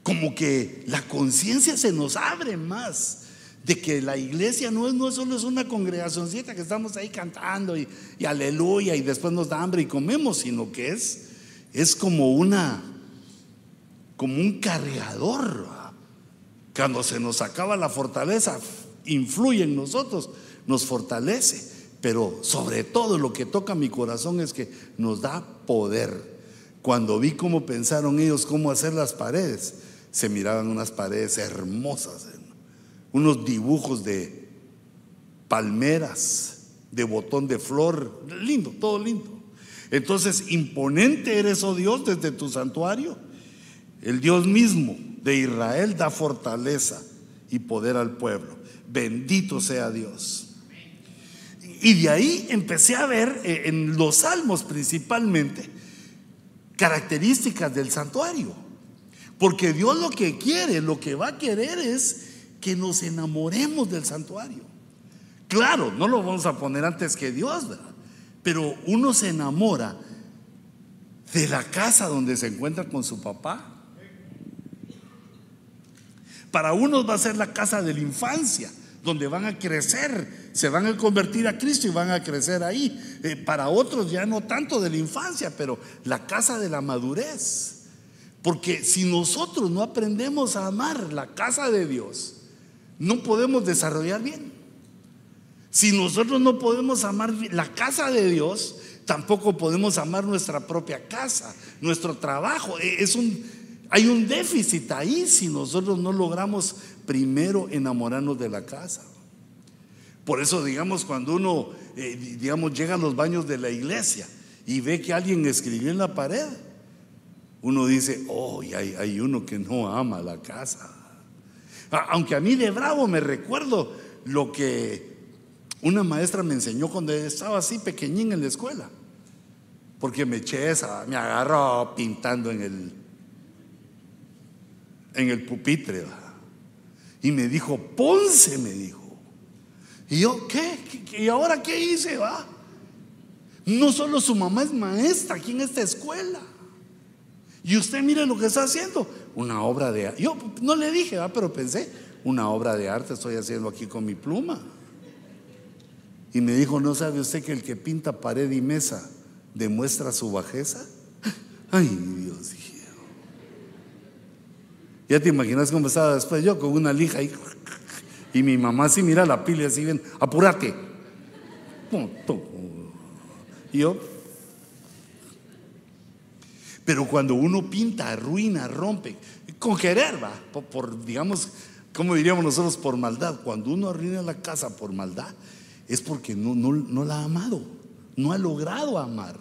como que la conciencia se nos abre más de que la iglesia no es, no solo es una congregacióncita que estamos ahí cantando y, y, aleluya y después nos da hambre y comemos, sino que es, es como una, como un cargador. Cuando se nos acaba la fortaleza, influye en nosotros, nos fortalece. Pero sobre todo lo que toca mi corazón es que nos da poder. Cuando vi cómo pensaron ellos cómo hacer las paredes, se miraban unas paredes hermosas, unos dibujos de palmeras, de botón de flor, lindo, todo lindo. Entonces, imponente eres, oh Dios, desde tu santuario. El Dios mismo de Israel da fortaleza y poder al pueblo. Bendito sea Dios. Y de ahí empecé a ver eh, en los salmos principalmente características del santuario. Porque Dios lo que quiere, lo que va a querer es que nos enamoremos del santuario. Claro, no lo vamos a poner antes que Dios, ¿verdad? Pero uno se enamora de la casa donde se encuentra con su papá. Para unos va a ser la casa de la infancia donde van a crecer, se van a convertir a Cristo y van a crecer ahí. Eh, para otros ya no tanto de la infancia, pero la casa de la madurez. Porque si nosotros no aprendemos a amar la casa de Dios, no podemos desarrollar bien. Si nosotros no podemos amar la casa de Dios, tampoco podemos amar nuestra propia casa, nuestro trabajo. E, es un, hay un déficit ahí si nosotros no logramos primero enamorarnos de la casa. Por eso, digamos, cuando uno, eh, digamos, llega a los baños de la iglesia y ve que alguien escribió en la pared, uno dice, oh, hay, hay uno que no ama la casa. Aunque a mí de bravo me recuerdo lo que una maestra me enseñó cuando estaba así pequeñín en la escuela. Porque me eché esa, me agarró pintando en el, en el pupitre. Y me dijo, Ponce, me dijo. Y yo, ¿qué? ¿Y ahora qué hice? Va? No solo su mamá es maestra aquí en esta escuela. Y usted mire lo que está haciendo. Una obra de arte. Yo no le dije, ¿va? pero pensé, una obra de arte estoy haciendo aquí con mi pluma. Y me dijo, ¿no sabe usted que el que pinta pared y mesa demuestra su bajeza? [LAUGHS] Ay, Dios, dije. Ya te imaginas cómo estaba después yo con una lija ahí. Y mi mamá así mira la pila y así ven, apúrate. Y yo. Pero cuando uno pinta, arruina, rompe, con querer, va, por, digamos, como diríamos nosotros, por maldad. Cuando uno arruina la casa por maldad, es porque no, no, no la ha amado, no ha logrado amar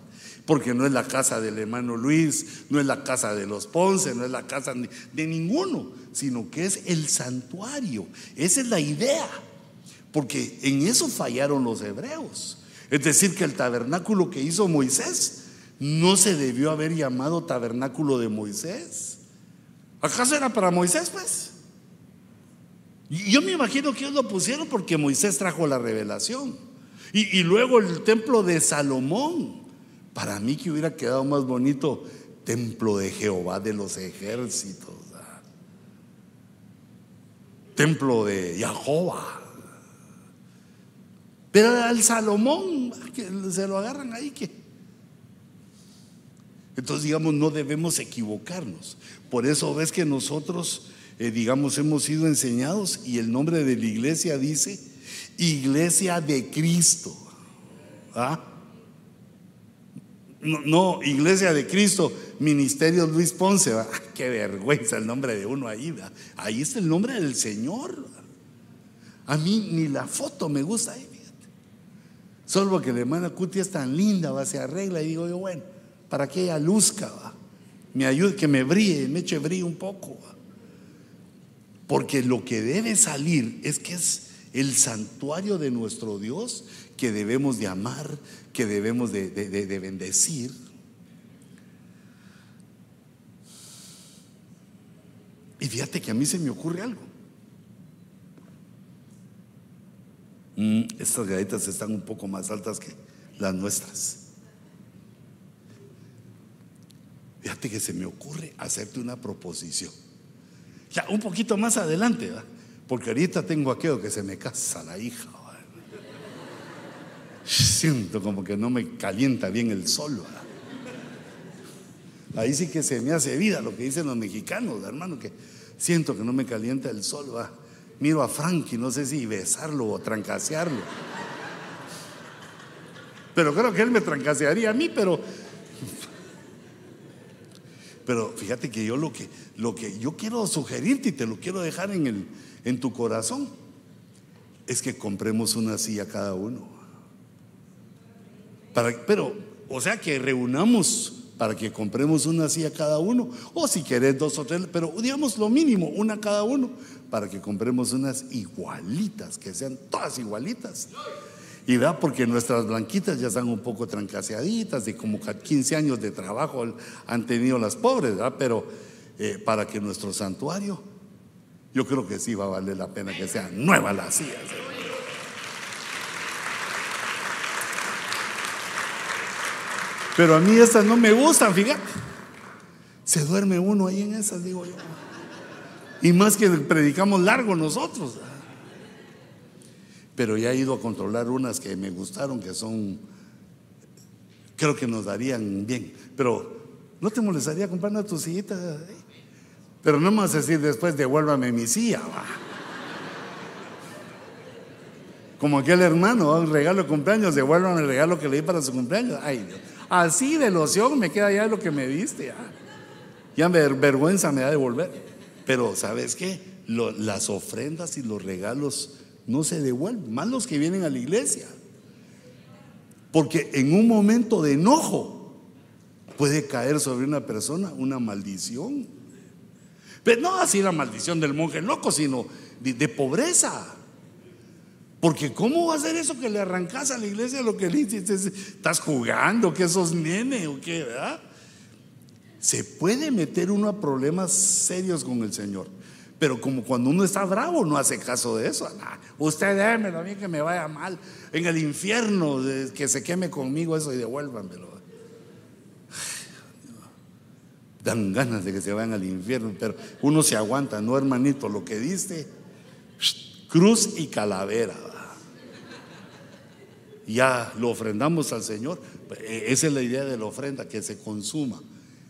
porque no es la casa del hermano Luis, no es la casa de los Ponce, no es la casa de ninguno, sino que es el santuario. Esa es la idea, porque en eso fallaron los hebreos. Es decir, que el tabernáculo que hizo Moisés no se debió haber llamado tabernáculo de Moisés. ¿Acaso era para Moisés, pues? Yo me imagino que ellos lo pusieron porque Moisés trajo la revelación. Y, y luego el templo de Salomón para mí que hubiera quedado más bonito templo de Jehová de los ejércitos. Templo de Jehová. Pero al Salomón, se lo agarran ahí que. Entonces, digamos, no debemos equivocarnos. Por eso ves que nosotros, eh, digamos, hemos sido enseñados y el nombre de la iglesia dice Iglesia de Cristo. ¿Ah? No, iglesia de Cristo, Ministerio Luis Ponce, [LAUGHS] qué vergüenza el nombre de uno ahí, ahí está el nombre del Señor. A mí ni la foto me gusta ahí, fíjate. Solo porque la hermana Cuti es tan linda, va, se arregla y digo yo, bueno, para que ella luzca, me ayude, que me brille, me eche brillo un poco. Porque lo que debe salir es que es el santuario de nuestro Dios que debemos de amar, que debemos de, de bendecir. Y fíjate que a mí se me ocurre algo. Mm, estas galletas están un poco más altas que las nuestras. Fíjate que se me ocurre hacerte una proposición. Ya, un poquito más adelante, porque ahorita tengo aquello que se me casa la hija. Siento como que no me calienta bien el sol. Ahí sí que se me hace vida lo que dicen los mexicanos, hermano, que siento que no me calienta el sol. Miro a Frankie, no sé si besarlo o trancasearlo. Pero creo que él me trancasearía a mí, pero pero fíjate que yo lo que, lo que yo quiero sugerirte y te lo quiero dejar en, el, en tu corazón es que compremos una silla cada uno. Pero, o sea, que reunamos para que compremos una silla cada uno, o si querés dos o tres, pero digamos lo mínimo, una cada uno, para que compremos unas igualitas, que sean todas igualitas. Y vea, porque nuestras blanquitas ya están un poco trancaseaditas y como 15 años de trabajo han tenido las pobres, ¿verdad? Pero eh, para que nuestro santuario, yo creo que sí va a valer la pena que sean nuevas las sillas. Pero a mí estas no me gustan, fíjate. Se duerme uno ahí en esas, digo yo. Y más que predicamos largo nosotros pero ya he ido a controlar unas que me gustaron, que son, creo que nos darían bien. Pero, ¿no te molestaría comprar una tu sillita? Pero no a decir después, devuélvame mi silla. Como aquel hermano, un regalo de cumpleaños, devuélvame el regalo que le di para su cumpleaños. Ay, Así de loción me queda ya lo que me diste. Ya, ya me, vergüenza me da devolver. Pero, ¿sabes qué? las ofrendas y los regalos no se devuelven, más los que vienen a la iglesia. Porque en un momento de enojo puede caer sobre una persona una maldición. Pero no así la maldición del monje loco, sino de, pobreza. Porque ¿cómo va a ser eso que le arrancas a la iglesia lo que le dices? ¿Estás jugando? ¿Que sos nene o qué? ¿verdad? Se puede meter uno a problemas serios con el Señor. Pero como cuando uno está bravo no hace caso de eso. usted démelo a mí que me vaya mal. En el infierno, que se queme conmigo eso y devuélvanmelo. Dan ganas de que se vayan al infierno, pero uno se aguanta, no hermanito, lo que dice, cruz y calavera. Ya lo ofrendamos al Señor. E, esa es la idea de la ofrenda, que se consuma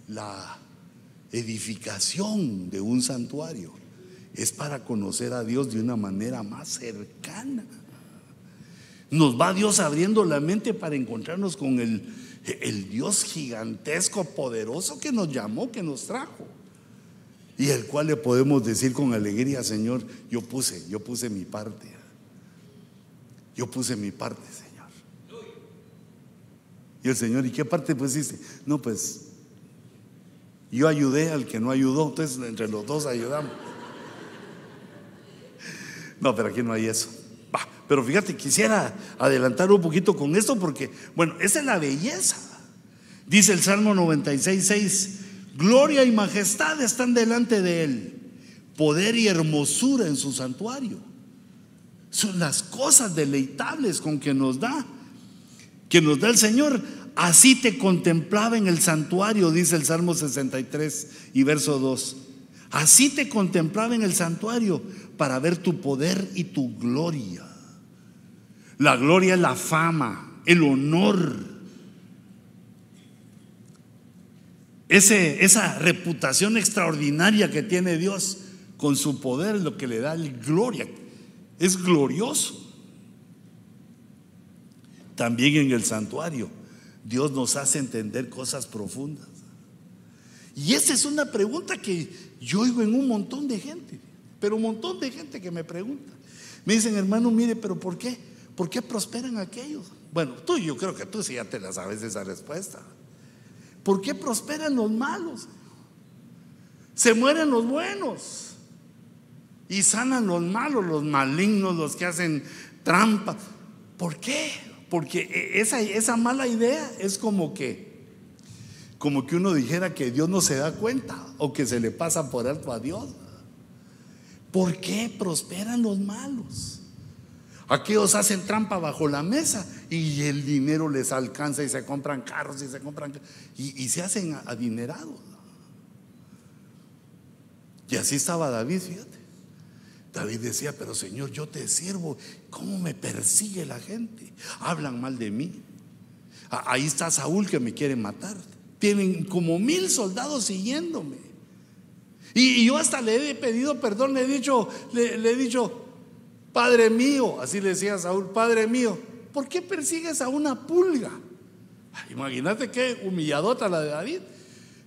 la edificación de un santuario es para conocer a Dios de una manera más cercana. Nos va Dios abriendo la mente para encontrarnos con el, el Dios gigantesco, poderoso que nos llamó, que nos trajo. Y el cual le podemos decir con alegría, Señor, yo puse, yo puse mi parte. Yo puse mi parte. Y el Señor, ¿y qué parte pusiste? No, pues yo ayudé al que no ayudó, entonces entre los dos ayudamos. No, pero aquí no hay eso. pero fíjate, quisiera adelantar un poquito con esto porque, bueno, esa es la belleza. Dice el Salmo 96, 6, gloria y majestad están delante de él, poder y hermosura en su santuario. Son las cosas deleitables con que nos da, que nos da el Señor. Así te contemplaba en el santuario, dice el Salmo 63 y verso 2. Así te contemplaba en el santuario para ver tu poder y tu gloria. La gloria es la fama, el honor. Ese, esa reputación extraordinaria que tiene Dios con su poder lo que le da gloria. Es glorioso. También en el santuario Dios nos hace entender cosas profundas. Y esa es una pregunta que yo oigo en un montón de gente, pero un montón de gente que me pregunta. Me dicen, hermano, mire, pero ¿por qué? ¿Por qué prosperan aquellos? Bueno, tú, yo creo que tú sí ya te la sabes esa respuesta. ¿Por qué prosperan los malos? Se mueren los buenos y sanan los malos, los malignos, los que hacen trampa. ¿Por qué? Porque e, esa, mala idea es como que como que uno dijera que Dios no se da cuenta o que se le pasa por alto a Dios. ¿Por qué prosperan los malos? Aquellos hacen trampa bajo la mesa y el dinero les alcanza y se compran carros y se compran y, y se hacen adinerados. Y así estaba David, fíjate. David decía, pero Señor, yo te sirvo. ¿Cómo me persigue la gente? Hablan mal de mí. Ahí está Saúl que me quiere matar. Tienen como mil soldados siguiéndome. Y, yo hasta le he pedido perdón, le he dicho, le, he dicho, Padre mío, así le decía Saúl, Padre mío, ¿por qué persigues a una pulga? Imagínate qué humilladota la de David.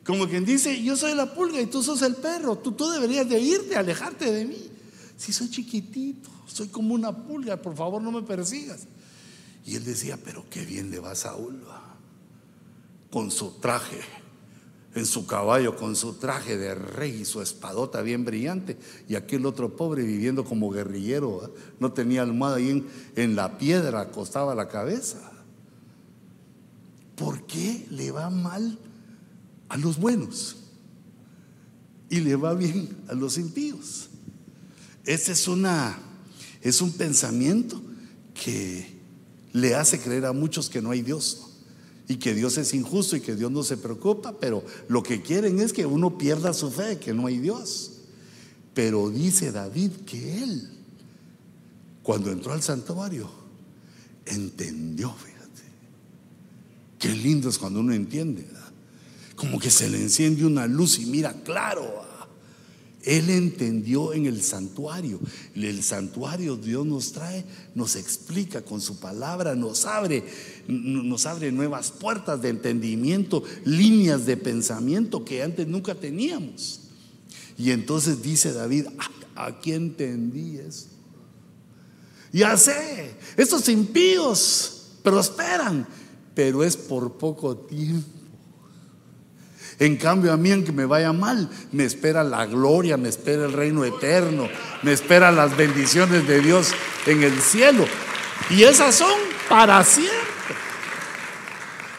Como quien dice, yo soy la pulga y tú sos el perro, tú, tú deberías de irte, alejarte de mí. Si soy chiquitito, soy como una pulga, por favor no me persigas. Y él decía, pero qué bien le va Saúl, con su traje, en su caballo, con su traje de rey y su espadota bien brillante. Y aquel otro pobre viviendo como guerrillero, no tenía almohada ahí en, en la piedra, acostaba la cabeza. ¿Por qué le va mal a los buenos y le va bien a los impíos? Ese es una es un pensamiento que le hace creer a muchos que no hay Dios y que Dios es injusto y que Dios no se preocupa, pero lo que quieren es que uno pierda su fe, que no hay Dios. Pero dice David que él, cuando entró al santuario, entendió, fíjate. Qué lindo es cuando uno entiende, como que se le enciende una luz y mira claro. Él entendió en el santuario. El santuario Dios nos trae, nos explica con su palabra, nos abre, nos abre nuevas puertas de entendimiento, líneas de pensamiento que antes nunca teníamos. Y entonces dice David, ah, aquí entendí eso. Ya sé, estos impíos prosperan, pero es por poco tiempo. En cambio, a mí, aunque me vaya mal, me espera la gloria, me espera el reino eterno, me espera las bendiciones de Dios en el cielo. Y esas son para siempre.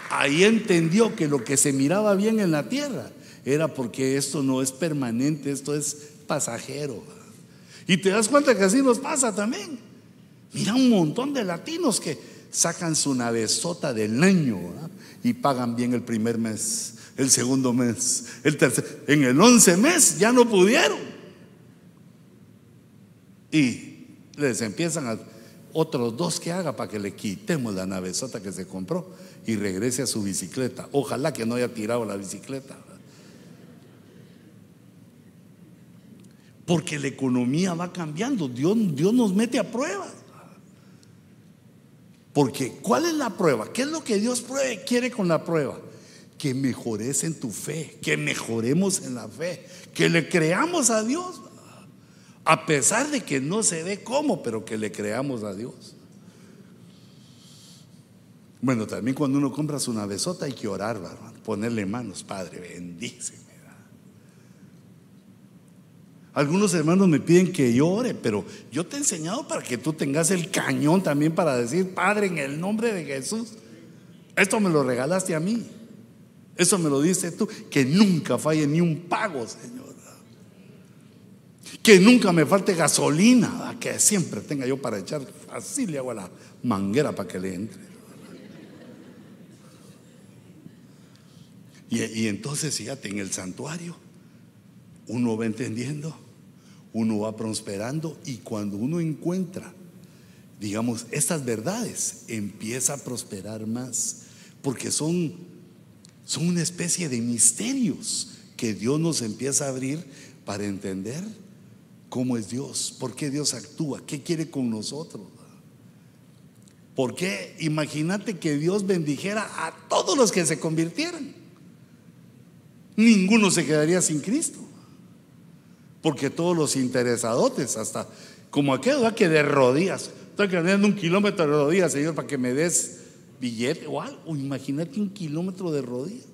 Ahí entendió que lo que se miraba bien en la tierra era porque esto no es permanente, esto es pasajero. Y te das cuenta que así nos pasa también. Mira un montón de latinos que sacan su navezota del año y pagan bien el primer mes el segundo mes, el tercer, en el once mes ya no pudieron. Y les empiezan a otros dos que haga para que le quitemos la navezota que se compró y regrese a su bicicleta. Ojalá que no haya tirado la bicicleta. Porque la economía va cambiando. Dios, Dios nos mete a prueba. Porque, ¿cuál es la prueba? ¿Qué es lo que Dios quiere con la prueba? Que mejores en tu fe, que mejoremos en la fe, que le creamos a Dios, a pesar de que no se ve cómo, pero que le creamos a Dios. Bueno, también cuando uno compra su navezota hay que orar, ponerle manos, Padre, bendíceme. Algunos hermanos me piden que yo ore, pero yo te he enseñado para que tú tengas el cañón también para decir, Padre, en el nombre de Jesús, esto me lo regalaste a mí. Eso me lo dice tú, que nunca falle ni un pago, Señor. Que nunca me falte gasolina, que siempre tenga yo para echar. Así le hago a la manguera para que le entre. Y, y entonces, fíjate, en el santuario, uno va entendiendo, uno va prosperando y cuando uno encuentra, digamos, estas verdades, empieza a prosperar más, porque son son una especie de misterios que Dios nos empieza a abrir para entender cómo es Dios, por qué Dios actúa, qué quiere con nosotros. ¿Por qué? Imagínate que Dios bendijera a todos los que se convirtieran. ninguno se quedaría sin Cristo. Porque todos los interesadotes, hasta como aquel, va que de rodillas, estoy caminando un kilómetro de rodillas, Señor, para que me des billete o algo. Imagínate un kilómetro de rodillas.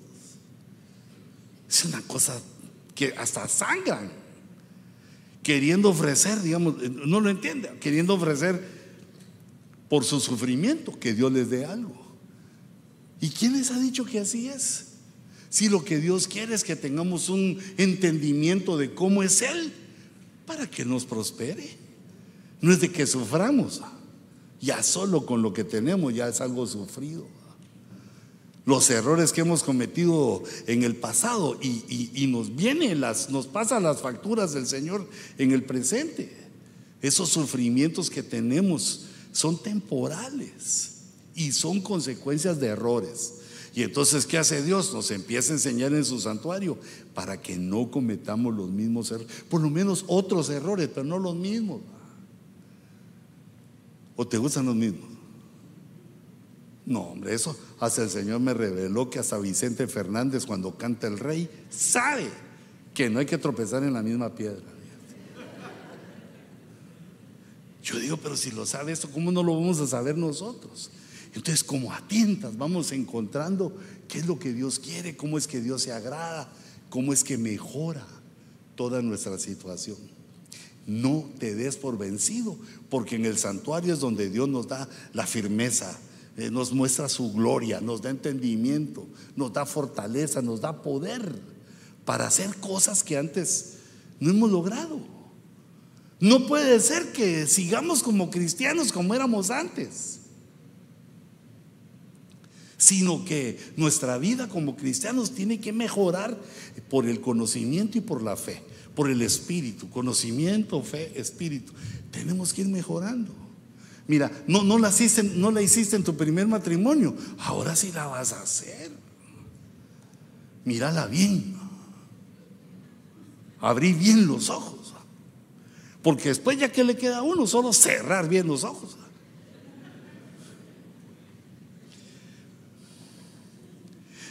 Es una cosa que hasta sangran. Queriendo ofrecer, digamos, no lo entiende, queriendo ofrecer por su sufrimiento que Dios les dé algo. ¿Y quién les ha dicho que así es? Si lo que Dios quiere es que tengamos un entendimiento de cómo es Él, para que nos prospere. No es de que suframos. Ya solo con lo que tenemos ya es algo sufrido. Los errores que hemos cometido en el pasado y, nos viene las, nos pasan las facturas del Señor en el presente. Esos sufrimientos que tenemos son temporales y son consecuencias de errores. Y entonces, ¿qué hace Dios? Nos empieza a enseñar en su santuario para que no cometamos los mismos errores, por lo menos otros errores, pero no los mismos. ¿O te gustan los mismos? No, hombre, eso hasta el Señor me reveló que hasta Vicente Fernández cuando canta el rey sabe que no hay que tropezar en la misma piedra. Yo digo, pero si lo sabe esto, ¿cómo no lo vamos a saber nosotros? Entonces, como atentas, vamos encontrando qué es lo que Dios quiere, cómo es que Dios se agrada, cómo es que mejora toda nuestra situación. No te des por vencido, porque en el santuario es donde Dios nos da la firmeza, eh, nos muestra su gloria, nos da entendimiento, nos da fortaleza, nos da poder para hacer cosas que antes no hemos logrado. No puede ser que sigamos como cristianos como éramos antes, sino que nuestra vida como cristianos tiene que mejorar por el conocimiento y por la fe por el Espíritu, conocimiento, fe, Espíritu. Tenemos que ir mejorando. Mira, no, no, la hiciste, no la hiciste en tu primer matrimonio, ahora sí la vas a hacer. Mírala bien. Abrir bien los ojos. Porque después ya que le queda a uno, solo cerrar bien los ojos.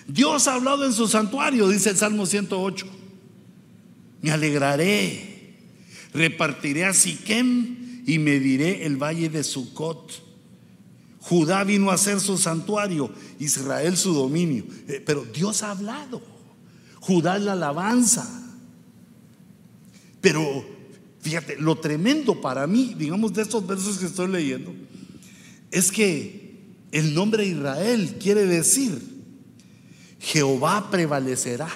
Dios ha hablado en su santuario, dice el Salmo 108 me alegraré, repartiré a Siquem y mediré el valle de Sucot. Judá vino a ser su santuario, Israel su dominio. Eh, pero Dios ha hablado. Judá es la alabanza. Pero fíjate, lo tremendo para mí, digamos, de estos versos que estoy leyendo, es que el nombre Israel quiere decir Jehová prevalecerá.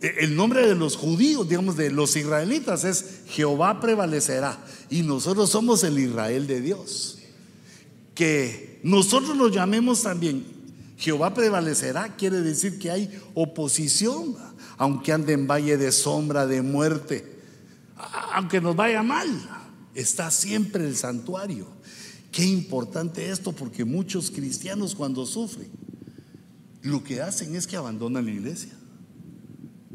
E, el nombre de los judíos, digamos, de los israelitas es Jehová prevalecerá. Y nosotros somos el Israel de Dios. Que nosotros lo llamemos también Jehová prevalecerá, quiere decir que hay oposición, aunque ande en valle de sombra, de muerte, aunque nos vaya mal, está siempre el santuario. Qué importante esto, porque muchos cristianos cuando sufren, lo que hacen es que abandonan la iglesia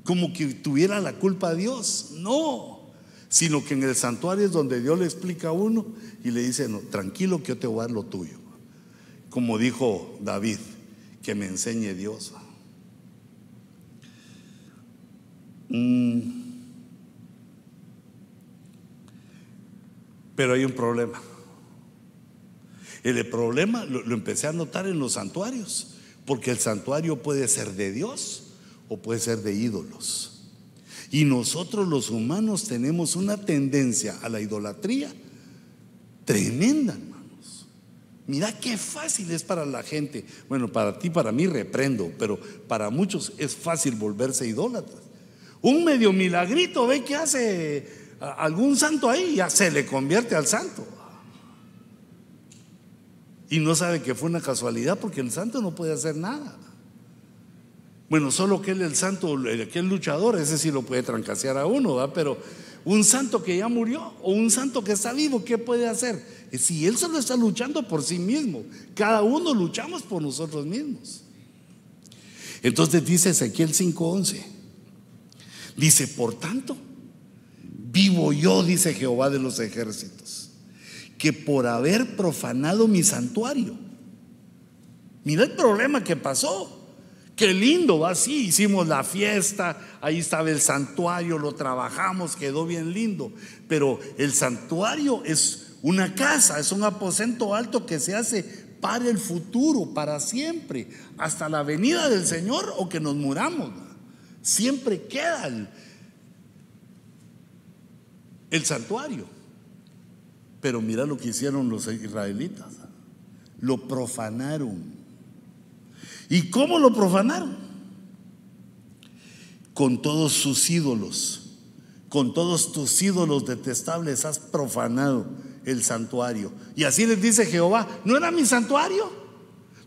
como que tuviera la culpa a Dios. No, sino que en el santuario es donde Dios le explica a uno y le dice, no, tranquilo que yo te voy a dar lo tuyo. Como dijo David, que me enseñe Dios. Mm. Pero hay un problema. El problema lo, lo empecé a notar en los santuarios, porque el santuario puede ser de Dios o puede ser de ídolos. Y nosotros los humanos tenemos una tendencia a la idolatría tremenda, hermanos. Mira qué fácil es para la gente. Bueno, para ti, para mí reprendo, pero para muchos es fácil volverse idólatras. Un medio milagrito, ve que hace algún santo ahí, ya se le convierte al santo. Y no sabe que fue una casualidad porque el santo no puede hacer nada. Bueno, solo que él, el santo, aquel luchador, ese sí lo puede trancasear a uno, ¿va? Pero un santo que ya murió o un santo que está vivo, ¿qué puede hacer? Si él solo está luchando por sí mismo, cada uno luchamos por nosotros mismos. Entonces dice Ezequiel 5:11, dice, por tanto, vivo yo, dice Jehová de los ejércitos, que por haber profanado mi santuario, mira el problema que pasó Qué lindo, así. Hicimos la fiesta, ahí estaba el santuario, lo trabajamos, quedó bien lindo. Pero el santuario es una casa, es un aposento alto que se hace para el futuro, para siempre, hasta la venida del Señor o que nos muramos. Siempre queda el, el santuario. Pero mira lo que hicieron los israelitas. Lo profanaron. ¿Y cómo lo profanaron? Con todos sus ídolos, con todos tus ídolos detestables has profanado el santuario. Y así les dice Jehová, ¿no era mi santuario?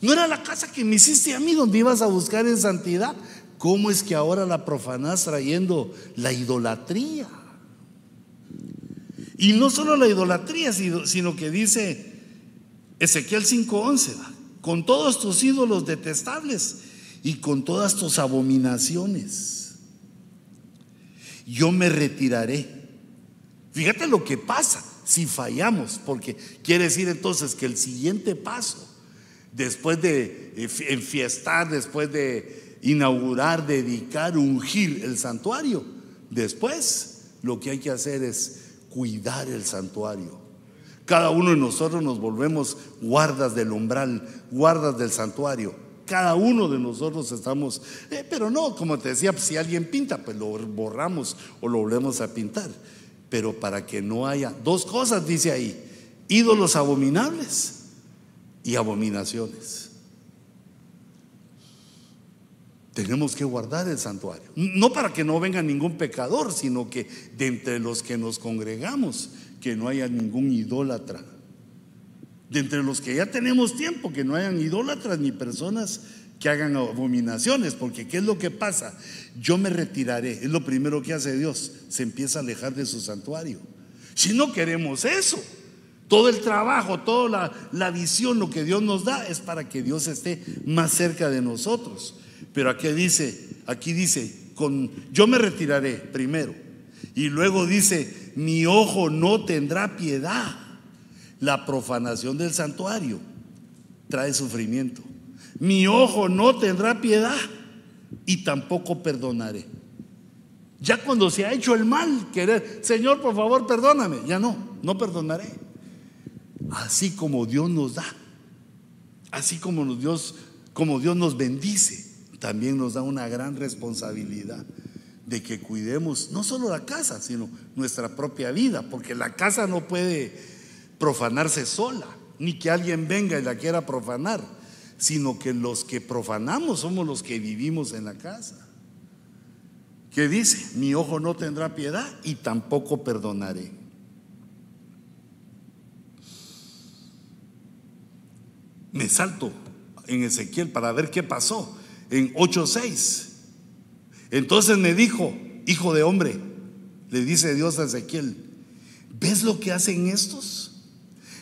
¿No era la casa que me hiciste a mí donde ibas a buscar en santidad? ¿Cómo es que ahora la profanás trayendo la idolatría? Y no solo la idolatría, sino que dice Ezequiel 5:11, con todos tus ídolos detestables y con todas tus abominaciones. Yo me retiraré. Fíjate lo que pasa si fallamos, porque quiere decir entonces que el siguiente paso, después de enfiestar, después de inaugurar, dedicar, ungir el santuario, después lo que hay que hacer es cuidar el santuario cada uno de nosotros nos volvemos guardas del umbral, guardas del santuario. Cada uno de nosotros estamos, eh, pero no, como te decía, si alguien pinta, pues lo borramos o lo volvemos a pintar. Pero para que no haya dos cosas, dice ahí, ídolos abominables y abominaciones. Tenemos que guardar el santuario. No para que no venga ningún pecador, sino que de entre los que nos congregamos que no haya ningún idólatra. De entre los que ya tenemos tiempo, que no hayan idólatras ni personas que hagan abominaciones, porque ¿qué es lo que pasa? Yo me retiraré, es lo primero que hace Dios, se empieza a alejar de su santuario. Si no queremos eso, todo el trabajo, toda la, la visión, lo que Dios nos da es para que Dios esté más cerca de nosotros. Pero aquí dice, aquí dice, con, yo me retiraré primero. Y luego dice, mi ojo no tendrá piedad. La profanación del santuario trae sufrimiento. Mi ojo no tendrá piedad y tampoco perdonaré. Ya cuando se ha hecho el mal, querer, Señor, por favor, perdóname. Ya no, no perdonaré. Así como Dios nos da, así como Dios, como Dios nos bendice, también nos da una gran responsabilidad de que cuidemos no solo la casa, sino nuestra propia vida, porque la casa no puede profanarse sola, ni que alguien venga y la quiera profanar, sino que los que profanamos somos los que vivimos en la casa. ¿Qué dice? Mi ojo no tendrá piedad y tampoco perdonaré. Me salto en Ezequiel para ver qué pasó. En 8.6 entonces me dijo, hijo de hombre, le dice Dios a Ezequiel, ¿ves lo que hacen estos?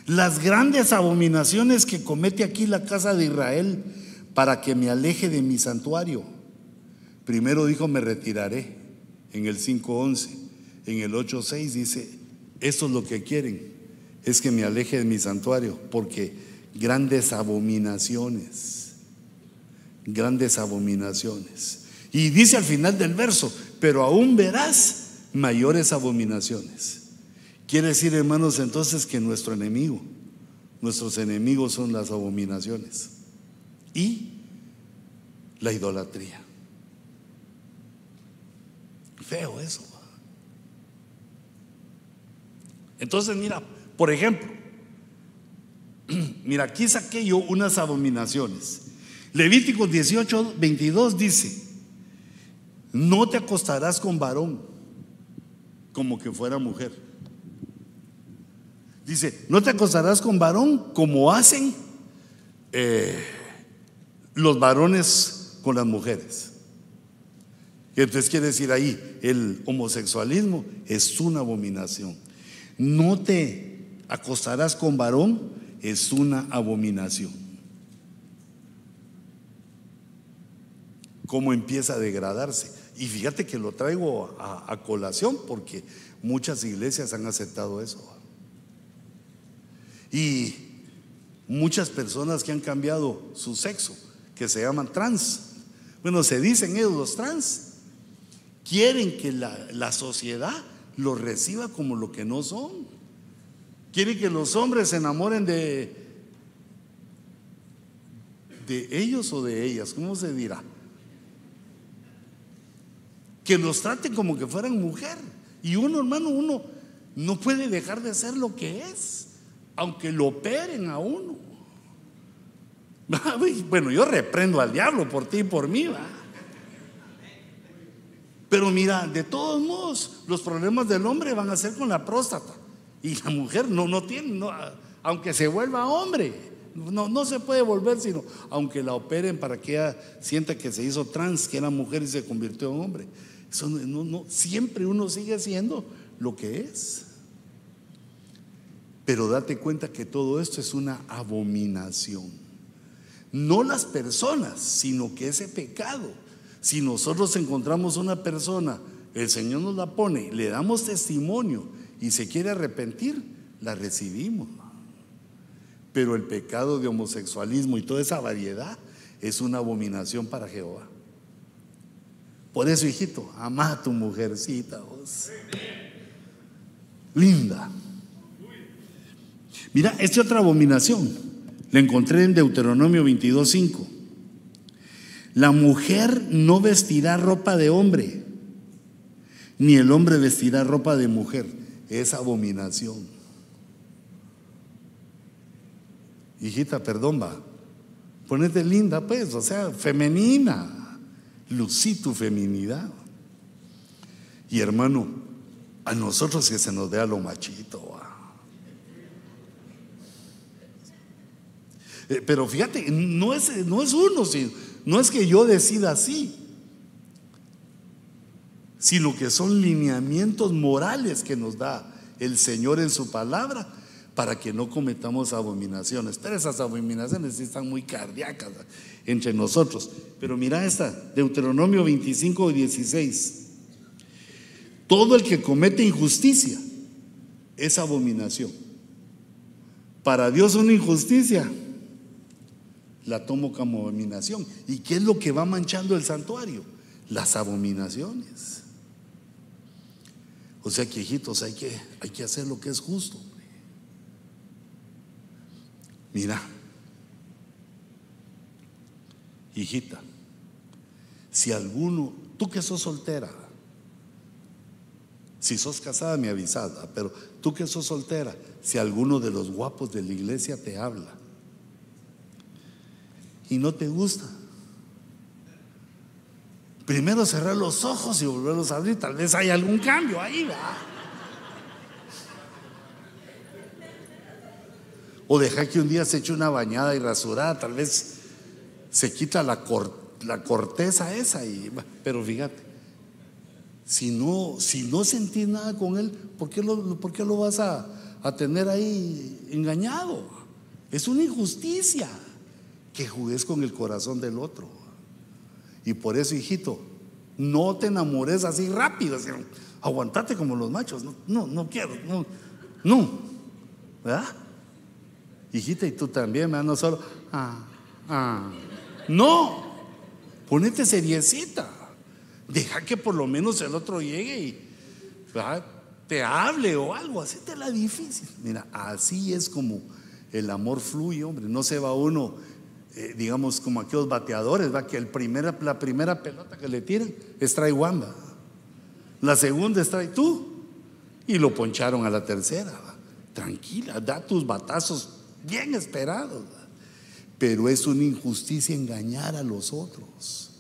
Las grandes abominaciones que comete aquí la casa de Israel para que me aleje de mi santuario. Primero dijo, me retiraré en el 5.11. En el 8.6 dice, eso es lo que quieren, es que me aleje de mi santuario, porque grandes abominaciones, grandes abominaciones. Y dice al final del verso, pero aún verás mayores abominaciones. Quiere decir, hermanos, entonces que nuestro enemigo, nuestros enemigos son las abominaciones y la idolatría. Feo eso. Entonces, mira, por ejemplo, [CLEARS THROAT] mira, aquí saqué yo unas abominaciones. Levíticos 18, 22 dice, no te acostarás con varón como que fuera mujer. Dice, no te acostarás con varón como hacen eh, los varones con las mujeres. Entonces quiere decir ahí, el homosexualismo es una abominación. No te acostarás con varón es una abominación. ¿Cómo empieza a degradarse? Y fíjate que lo traigo a, colación porque muchas iglesias han aceptado eso. Y muchas personas que han cambiado su sexo, que se llaman trans, bueno, se dicen ellos los trans, quieren que la, la sociedad los reciba como lo que no son. Quieren que los hombres se enamoren de, de ellos o de ellas, ¿cómo se dirá? Que los traten como que fueran mujer. Y uno, hermano, uno no puede dejar de ser lo que es, aunque lo operen a uno. [LAUGHS] Bueno, yo reprendo al diablo por ti y por mí, va. Pero mira, de todos modos, los problemas del hombre van a ser con la próstata. Y la mujer no, no tiene, aunque se vuelva hombre, no, no se puede volver, sino aunque la operen para que ella sienta que se hizo trans, que era mujer y se convirtió en hombre. No, no, siempre uno sigue siendo lo que es. Pero date cuenta que todo esto es una abominación. No las personas, sino que ese pecado. Si nosotros encontramos una persona, el Señor nos la pone, le damos testimonio y se quiere arrepentir, la recibimos. Pero el pecado de homosexualismo y toda esa variedad es una abominación para Jehová. Por eso, hijito, ama a tu mujercita, vos. Linda. Mira, esta otra abominación la encontré en Deuteronomio 22:5. La mujer no vestirá ropa de hombre, ni el hombre vestirá ropa de mujer. Es abominación. Hijita, perdón, va. Ponete linda, pues, o sea, femenina. Lucí tu feminidad. Y hermano, a nosotros que se nos vea lo machito. Eh, pero fíjate, no es, no es uno, no es que yo decida así, sino que son lineamientos morales que nos da el Señor en su palabra para que no cometamos abominaciones. Pero esas abominaciones sí están muy cardíacas entre nosotros. Pero mira esta, Deuteronomio 25 y 16. Todo el que comete injusticia es abominación. Para Dios una injusticia la tomo como abominación. ¿Y qué es lo que va manchando el santuario? Las abominaciones. O sea que, hijitos, hay que, hay que hacer lo que es justo. Mira, hijita, si alguno, tú que sos soltera, si sos casada me avisada, pero tú que sos soltera, si alguno de los guapos de la iglesia te habla y no te gusta, primero cerrar los ojos y volverlos a abrir, tal vez hay algún cambio ahí, ¿va? O dejar que un día se eche una bañada y rasurada, tal vez se quita la, la corteza esa. Y, pero fíjate, si no, si no sentís nada con él, ¿por qué lo, lo vas a, a tener ahí engañado? Es una injusticia que jugues con el corazón del otro. Y por eso, hijito, no te enamores así rápido, aguantate como los machos. No, no, no quiero, no, no, ¿verdad? Hijita, y tú también, no solo, ah, ah. No, ponete seriecita. Deja que por lo menos el otro llegue y te hable o algo, te la difícil. Mira, así es como el amor fluye, hombre. No se va uno, eh, digamos, como aquellos bateadores, va que el primera, la primera pelota que le tiran es trae. La segunda es trae tú. Y lo poncharon a la tercera. Tranquila, da tus batazos bien esperados. Pero es una injusticia engañar a los otros.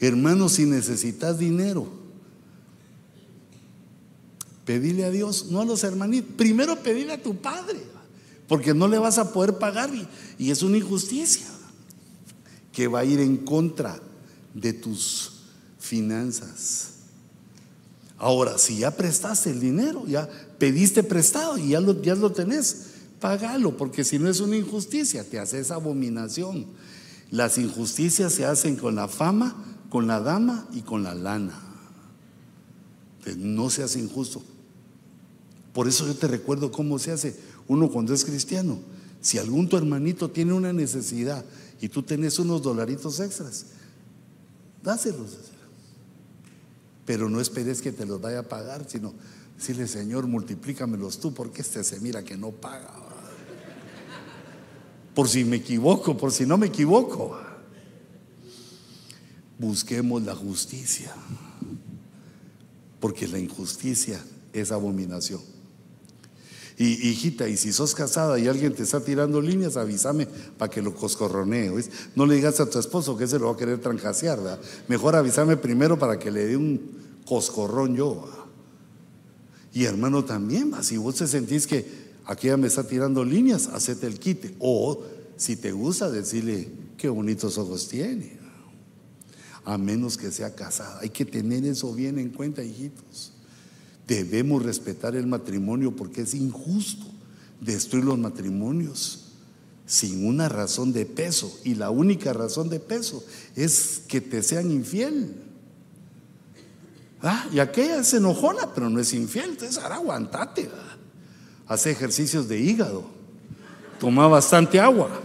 Hermanos, si necesitas dinero, pedile a Dios, no a los hermanitos. Primero pedile a tu padre, porque no le vas a poder pagar y, es una injusticia que va a ir en contra de tus finanzas. Ahora, si ya prestaste el dinero, ya pediste prestado y ya lo, ya lo tenés, Págalo, porque si no es una injusticia, te haces abominación. Las injusticias se hacen con la fama, con la dama y con la lana. no seas injusto. Por eso yo te recuerdo cómo se hace uno cuando es cristiano. Si algún tu hermanito tiene una necesidad y tú tienes unos dolaritos extras, dáselos. Pero no esperes que te los vaya a pagar, sino decirle, Señor, multiplícamelos tú, porque este se mira que no paga. Por si me equivoco, por si no me equivoco. Busquemos la justicia, porque la injusticia es abominación. Y hijita, y si sos casada y alguien te está tirando líneas, avísame para que lo coscorronee. No le digas a tu esposo que se lo va a querer trancasear. Mejor avísame primero para que le dé un coscorrón yo. Y hermano también, si vos te sentís que aquella me está tirando líneas, hacete el quite. O si te gusta, decirle qué bonitos ojos tiene. A menos que sea casada. Hay que tener eso bien en cuenta, hijitos. Debemos respetar el matrimonio porque es injusto destruir los matrimonios sin una razón de peso. Y la única razón de peso es que te sean infiel. Ah, y aquella es enojona, pero no es infiel. Entonces ahora aguantate. Hace ejercicios de hígado. Toma bastante agua.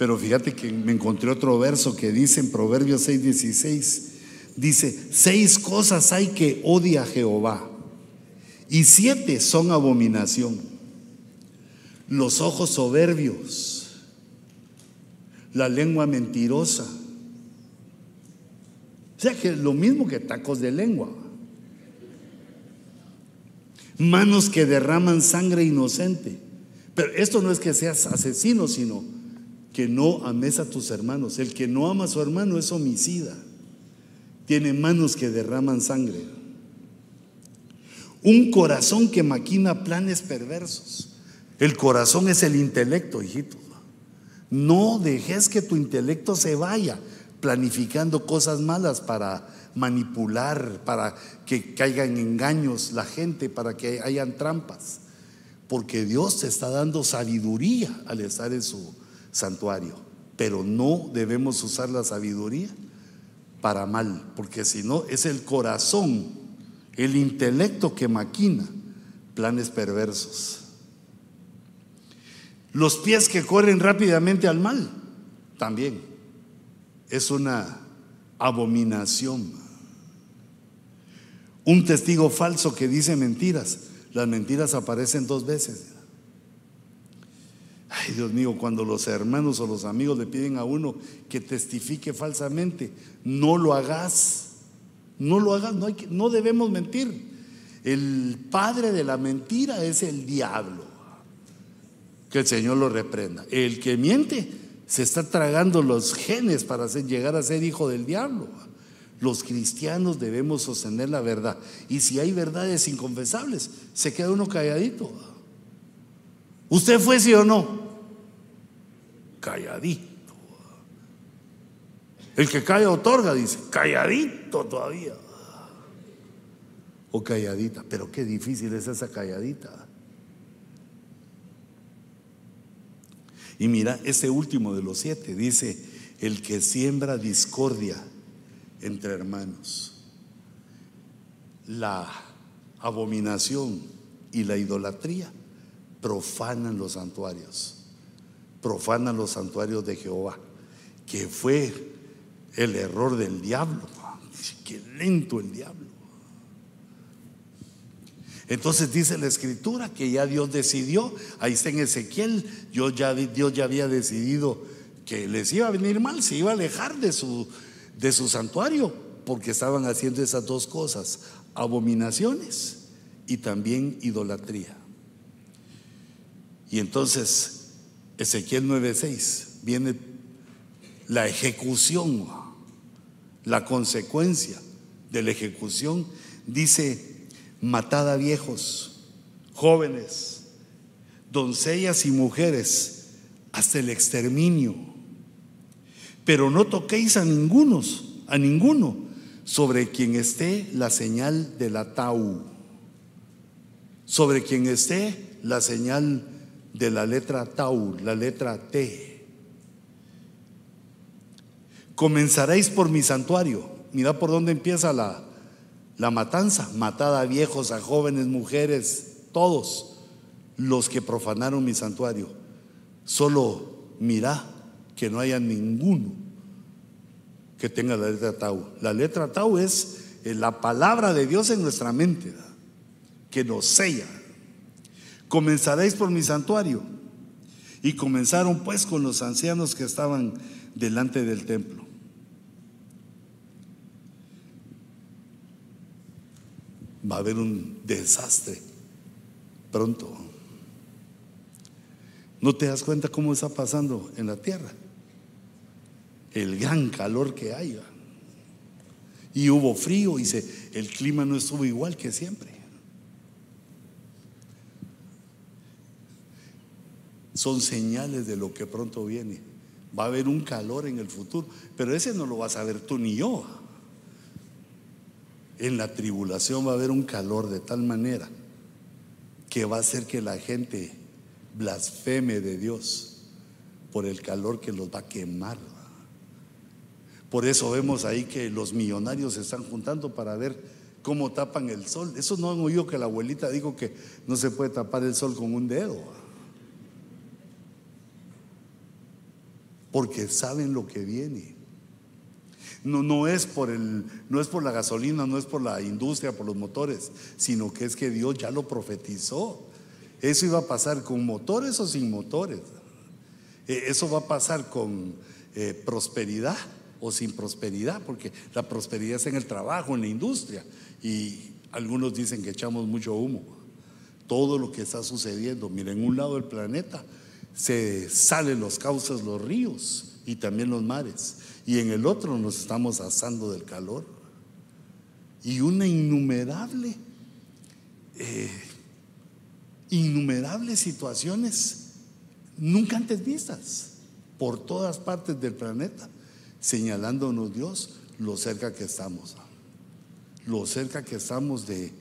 Pero fíjate que me encontré otro verso que dice en Proverbios 6:16, dice, seis cosas hay que odia Jehová y siete son abominación. Los ojos soberbios, la lengua mentirosa. O sea que lo mismo que tacos de lengua. Manos que derraman sangre inocente. Pero esto no es que seas asesino, sino que no ames a tus hermanos. El que no ama a su hermano es homicida. Tiene manos que derraman sangre. Un corazón que maquina planes perversos. El corazón es el intelecto, hijito. No dejes que tu intelecto se vaya planificando cosas malas para manipular, para que caigan engaños la gente, para que hayan trampas. Porque Dios te está dando sabiduría al estar en su santuario. Pero no debemos usar la sabiduría para mal, porque si no es el corazón, el intelecto que maquina planes perversos. Los pies que corren rápidamente al mal, también es una abominación. Un testigo falso que dice mentiras, las mentiras aparecen dos veces. Ay, Dios mío, cuando los hermanos o los amigos le piden a uno que testifique falsamente, no lo hagas. No lo hagas, no, debemos mentir. El padre de la mentira es el diablo. Que el Señor lo reprenda. El que miente se está tragando los genes para llegar a ser hijo del diablo. Los cristianos debemos sostener la verdad. Y si hay verdades inconfesables, se queda uno calladito. ¿Usted fue sí o no? Calladito. El que calla otorga, dice, calladito todavía. O calladita, pero qué difícil es esa calladita. Y mira, este último de los siete dice, el que siembra discordia entre hermanos. La abominación y la idolatría profanan los santuarios, profanan los santuarios de Jehová, que fue el error del diablo. Qué lento el diablo. Entonces dice la escritura que ya Dios decidió, ahí está en Ezequiel, Dios ya, Dios ya había decidido que les iba a venir mal, se iba a alejar de su, de su santuario, porque estaban haciendo esas dos cosas, abominaciones y también idolatría. Y entonces, Ezequiel 9:6, viene la ejecución, la consecuencia de la ejecución. Dice, matad a viejos, jóvenes, doncellas y mujeres, hasta el exterminio. Pero no toquéis a ningunos, a ninguno, sobre quien esté la señal de la tau, sobre quien esté la señal de la letra Tau, la letra T. Comenzaréis por mi santuario. Mira por dónde empieza la, la matanza. Matada a viejos, a jóvenes, mujeres, todos los que profanaron mi santuario. Solo mira que no haya ninguno que tenga la letra Tau. La letra Tau es eh, la palabra de Dios en nuestra mente, que nos sella. Comenzaréis por mi santuario. Y comenzaron pues con los ancianos que estaban delante del templo. Va a haber un desastre pronto. ¿No te das cuenta cómo está pasando en la tierra? El gran calor que hay. Y hubo frío y el clima no estuvo igual que siempre. Son señales de lo que pronto viene. Va a haber un calor en el futuro, pero ese no lo vas a ver tú ni yo. En la tribulación va a haber un calor de tal manera que va a hacer que la gente blasfeme de Dios por el calor que los va a quemar. Por eso vemos ahí que los millonarios se están juntando para ver cómo tapan el sol. Eso no han oído que la abuelita dijo que no se puede tapar el sol con un dedo. Porque saben lo que viene. No, no, es por el, no es por la gasolina, no es por la industria, por los motores, sino que es que Dios ya lo profetizó. Eso iba a pasar con motores o sin motores. Eh, eso va a pasar con eh, prosperidad o sin prosperidad, porque la prosperidad es en el trabajo, en la industria. Y algunos dicen que echamos mucho humo. Todo lo que está sucediendo, miren, en un lado del planeta se salen los cauces, los ríos y también los mares y en el otro nos estamos asando del calor. Y una innumerable, eh, innumerables situaciones nunca antes vistas por todas partes del planeta, señalándonos Dios lo cerca que estamos, lo cerca que estamos de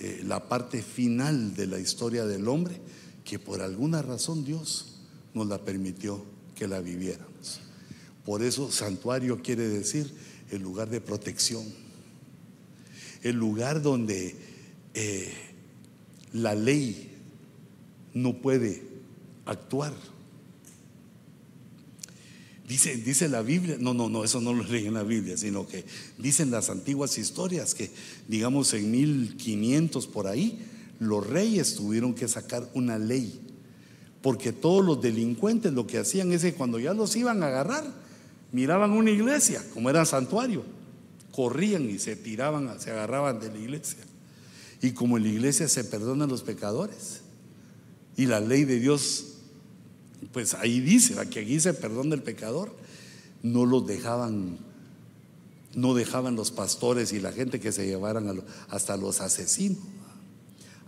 eh, la parte final de la historia del hombre, que por alguna razón Dios nos la permitió que la viviéramos. Por eso santuario quiere decir el lugar de protección, el lugar donde eh, la ley no puede actuar. Dice, dice la Biblia, no, no, no, eso no lo [LAUGHS] leí en la Biblia, sino que dicen las antiguas historias que, digamos, en 1500 por ahí, los reyes tuvieron que sacar una ley, porque todos los delincuentes lo que hacían es que cuando ya los iban a agarrar, miraban una iglesia, como era santuario, corrían y se tiraban, se agarraban de la iglesia. Y como en la iglesia se perdonan los pecadores, y la ley de Dios, pues ahí dice, que aquí se perdona el pecador, no los dejaban, no dejaban los pastores y la gente que se llevaran hasta los asesinos,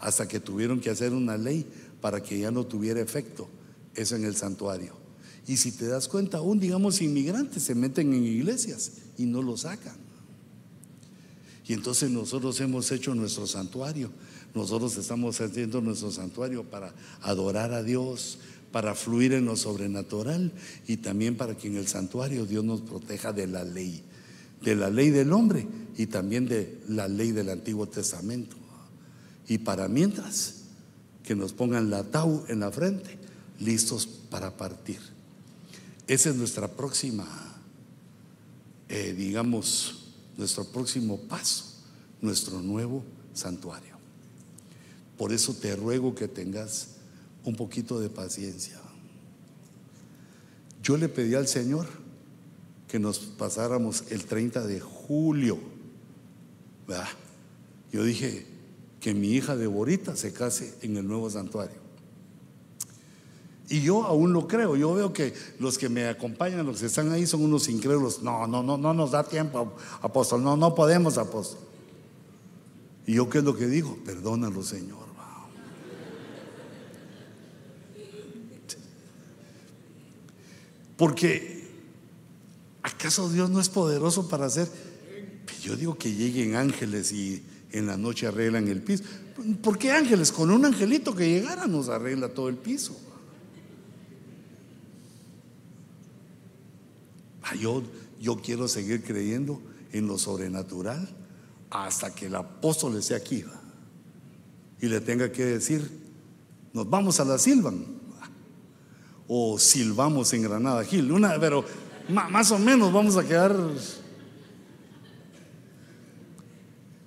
hasta que tuvieron que hacer una ley para que ya no tuviera efecto eso en el santuario. Y si te das cuenta, aún digamos inmigrantes se meten en iglesias y no lo sacan. Y entonces nosotros hemos hecho nuestro santuario. Nosotros estamos haciendo nuestro santuario para adorar a Dios, para fluir en lo sobrenatural y también para que en el santuario Dios nos proteja de la ley, de la ley del hombre y también de la ley del Antiguo Testamento. Y para mientras, que nos pongan la tau en la frente, listos para partir. Esa es nuestra próxima, eh, digamos, nuestro próximo paso, nuestro nuevo santuario. Por eso te ruego que tengas un poquito de paciencia. Yo le pedí al Señor que nos pasáramos el 30 de julio. Yo dije que mi hija de Borita se case en el nuevo santuario. Y yo aún lo creo. Yo veo que los que me acompañan, los que están ahí, son unos incrédulos. No, no, no, no nos da tiempo, apóstol. No, no podemos, apóstol. ¿Y yo qué es lo que digo? Perdónalo, Señor. Porque, ¿acaso Dios no es poderoso para hacer? Yo digo que lleguen ángeles y en la noche arreglan el piso. ¿Por qué ángeles? Con un angelito que llegara nos arregla todo el piso. Ah, yo, yo quiero seguir creyendo en lo sobrenatural hasta que el apóstol esté aquí y le tenga que decir, nos vamos a la Silvan. o silbamos en Granada Gil. Una, pero más o menos vamos a quedar.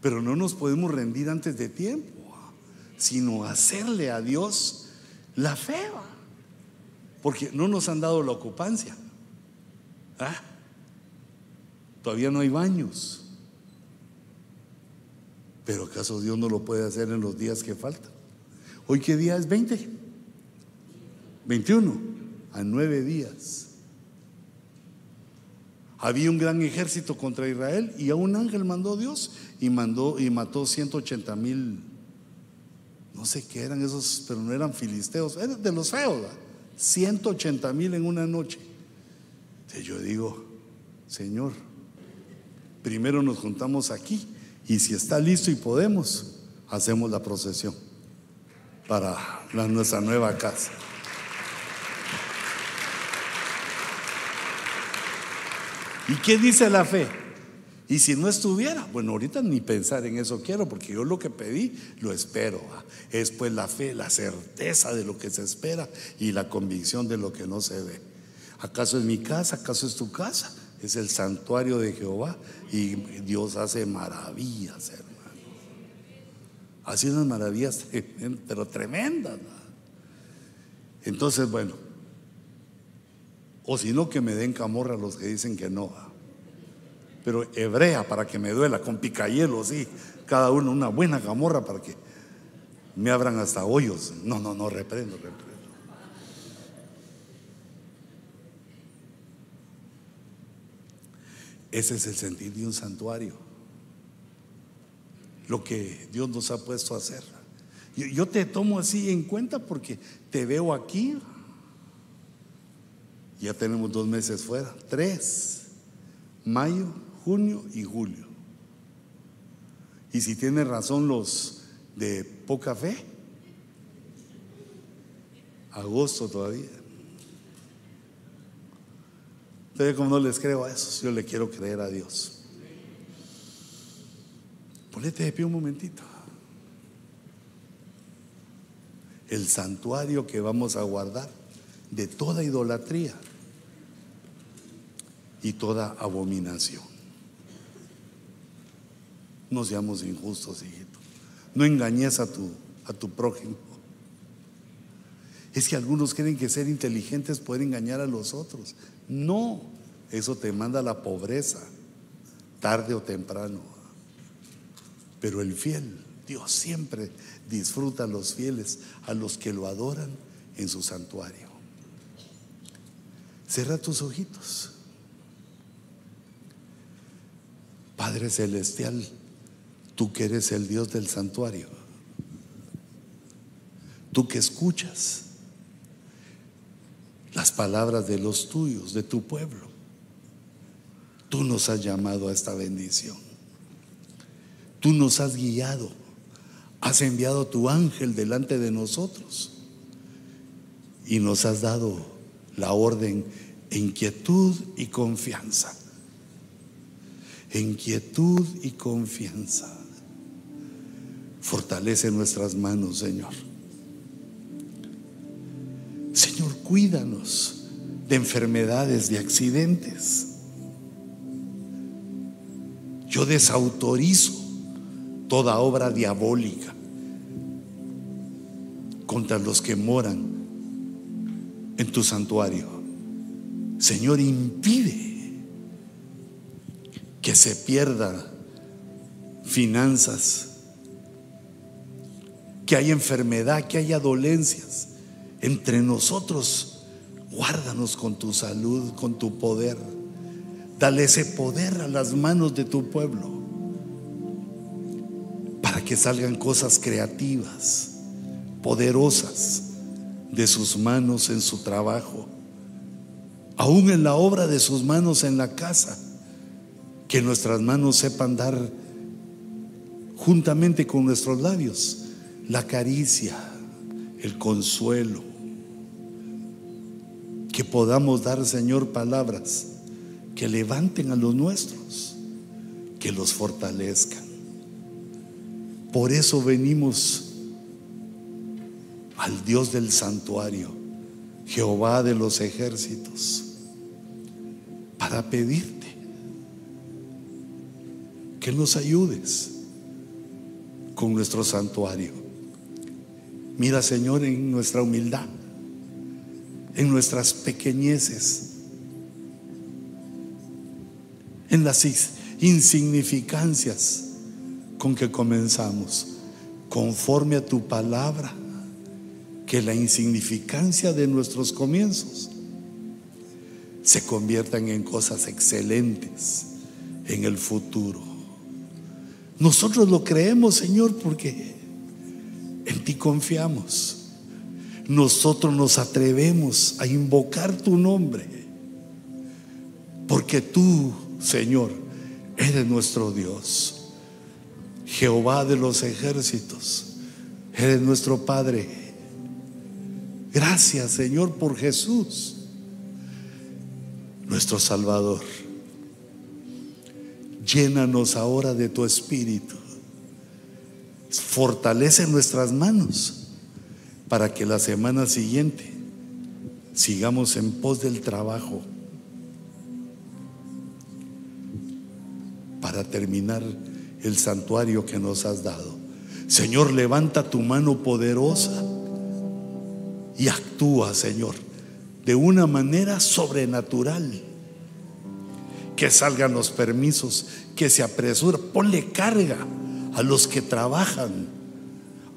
Pero no nos podemos rendir antes de tiempo, sino hacerle a Dios la fe. Porque no nos han dado la ocupancia. ¿Ah? Todavía no hay baños. Pero ¿acaso Dios no lo puede hacer en los días que faltan? ¿Hoy qué día es 20? 21. A nueve días. Había un gran ejército contra Israel y a un ángel mandó Dios y mandó y mató 180 mil. No sé qué eran esos, pero no eran filisteos, eran de los feos. 180 mil en una noche. Entonces yo digo, Señor, primero nos juntamos aquí y si está listo y podemos, hacemos la procesión para nuestra nueva casa. ¿Y qué dice la fe? Y si no estuviera, bueno, ahorita ni pensar en eso quiero, porque yo lo que pedí lo espero. Es pues la fe, la certeza de lo que se espera y la convicción de lo que no se ve. ¿Acaso es mi casa? ¿Acaso es tu casa? Es el santuario de Jehová y Dios hace maravillas, hermano. Hace unas maravillas, [LAUGHS] pero tremendas. Entonces, bueno, o si no, que me den camorra los que dicen que no pero hebrea para que me duela, con picayelo, sí, cada uno una buena camorra para que me abran hasta hoyos. No, no, no, reprendo, reprendo. Ese es el sentido de un santuario. Lo que Dios nos ha puesto a hacer. Yo, te tomo así en cuenta porque te veo aquí. Ya tenemos dos meses fuera, tres, mayo, junio y julio. Y si tienen razón los de poca fe, agosto todavía. Entonces, como no les creo a eso, yo le quiero creer a Dios. Ponete de pie un momentito. El santuario que vamos a guardar de toda idolatría y toda abominación. No seamos injustos, hijito. No engañes a tu, a tu prójimo. Es que algunos creen que ser inteligentes puede engañar a los otros. No, eso te manda la pobreza, tarde o temprano. Pero el fiel, Dios siempre disfruta a los fieles, a los que lo adoran en su santuario. Cierra tus ojitos. Padre Celestial, Tú que eres el Dios del santuario. Tú que escuchas las palabras de los tuyos, de tu pueblo. Tú nos has llamado a esta bendición. Tú nos has guiado. Has enviado tu ángel delante de nosotros. Y nos has dado la orden en quietud y confianza. En quietud y confianza. Fortalece nuestras manos, Señor. Cuídanos de enfermedades, de accidentes. Yo desautorizo toda obra diabólica contra los que moran en tu santuario. Señor, impide que se pierdan finanzas, que hay enfermedad, que haya dolencias entre nosotros. Guárdanos con tu salud, con tu poder. Dale ese poder a las manos de tu pueblo para que salgan cosas creativas, poderosas de sus manos en su trabajo, aún en la obra de sus manos en la casa. Que nuestras manos sepan dar juntamente con nuestros labios la caricia, el consuelo. Que podamos dar, Señor, palabras que levanten a los nuestros, que los fortalezcan. Por eso venimos al Dios del santuario, Jehová de los ejércitos, para pedirte que nos ayudes con nuestro santuario. Mira, Señor, en nuestra humildad, en nuestras pequeñeces, en las insignificancias con que comenzamos, conforme a tu palabra, que la insignificancia de nuestros comienzos se conviertan en cosas excelentes en el futuro. Nosotros lo creemos, Señor, porque en ti confiamos. Nosotros nos atrevemos a invocar tu nombre, porque tú, Señor, eres nuestro Dios. Jehová de los ejércitos, eres nuestro Padre. Gracias, Señor, por Jesús, nuestro Salvador. Llénanos ahora de tu espíritu. Fortalece nuestras manos para que la semana siguiente sigamos en pos del trabajo para terminar el santuario que nos has dado. Señor, levanta tu mano poderosa y actúa, Señor, de una manera sobrenatural. Que salgan los permisos, que se apresura. Ponle carga a los que trabajan,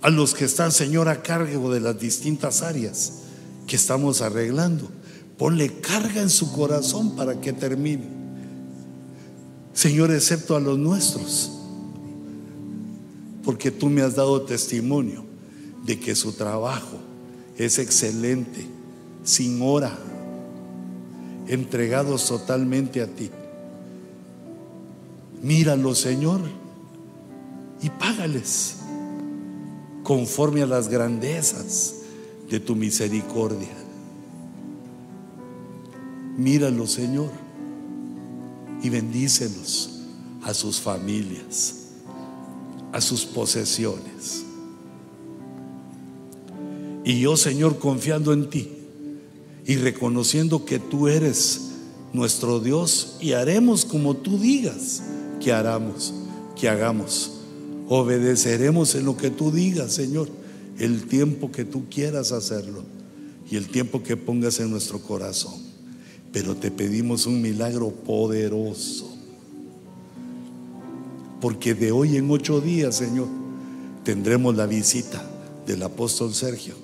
a los que están, Señor, a cargo de las distintas áreas que estamos arreglando. Ponle carga en su corazón para que termine. Señor, excepto a los nuestros, porque tú me has dado testimonio de que su trabajo es excelente, sin hora, entregados totalmente a ti. Míralo, Señor, y págales conforme a las grandezas de tu misericordia. Míralo, Señor, y bendícelos a sus familias, a sus posesiones. Y yo, Señor, confiando en ti y reconociendo que tú eres nuestro Dios y haremos como tú digas que haramos, que hagamos. Obedeceremos en lo que tú digas, Señor, el tiempo que tú quieras hacerlo y el tiempo que pongas en nuestro corazón. Pero te pedimos un milagro poderoso. Porque de hoy en ocho días, Señor, tendremos la visita del apóstol Sergio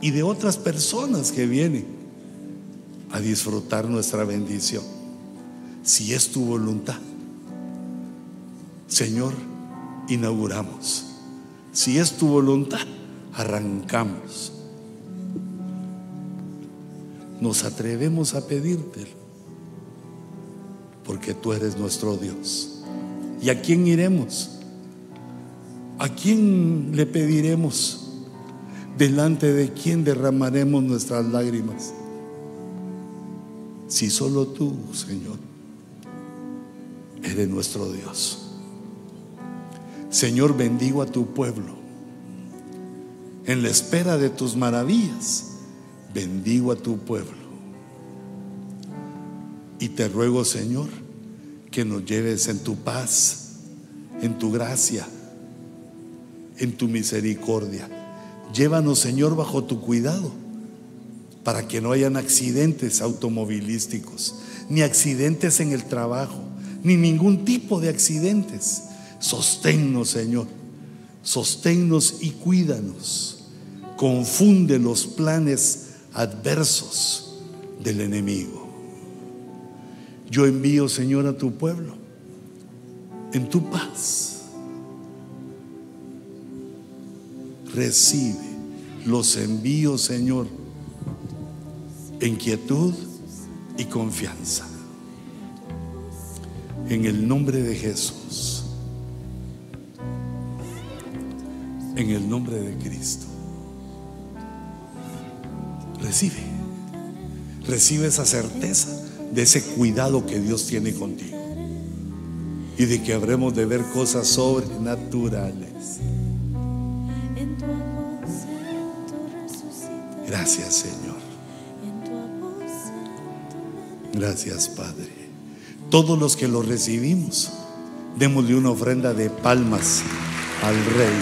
y de otras personas que vienen a disfrutar nuestra bendición si es tu voluntad. Señor, inauguramos. Si es tu voluntad, arrancamos. Nos atrevemos a pedírtelo, porque tú eres nuestro Dios. ¿Y a quién iremos? ¿A quién le pediremos? ¿Delante de quién derramaremos nuestras lágrimas? Si solo tú, Señor eres nuestro Dios. Señor, bendigo a tu pueblo. En la espera de tus maravillas, bendigo a tu pueblo. Y te ruego, Señor, que nos lleves en tu paz, en tu gracia, en tu misericordia. Llévanos, Señor, bajo tu cuidado, para que no hayan accidentes automovilísticos, ni accidentes en el trabajo, ni ningún tipo de accidentes. Sosténnos, Señor. Sosténnos y cuídanos. Confunde los planes adversos del enemigo. Yo envío, Señor, a tu pueblo en tu paz. Recibe los envíos, Señor, en quietud y confianza en el nombre de Jesús. En el nombre de Cristo. Recibe. Recibe esa certeza de ese cuidado que Dios tiene contigo. Y de que habremos de ver cosas sobrenaturales. Gracias, Señor. Gracias, Padre. Todos los que lo recibimos, démosle una ofrenda de palmas al Rey.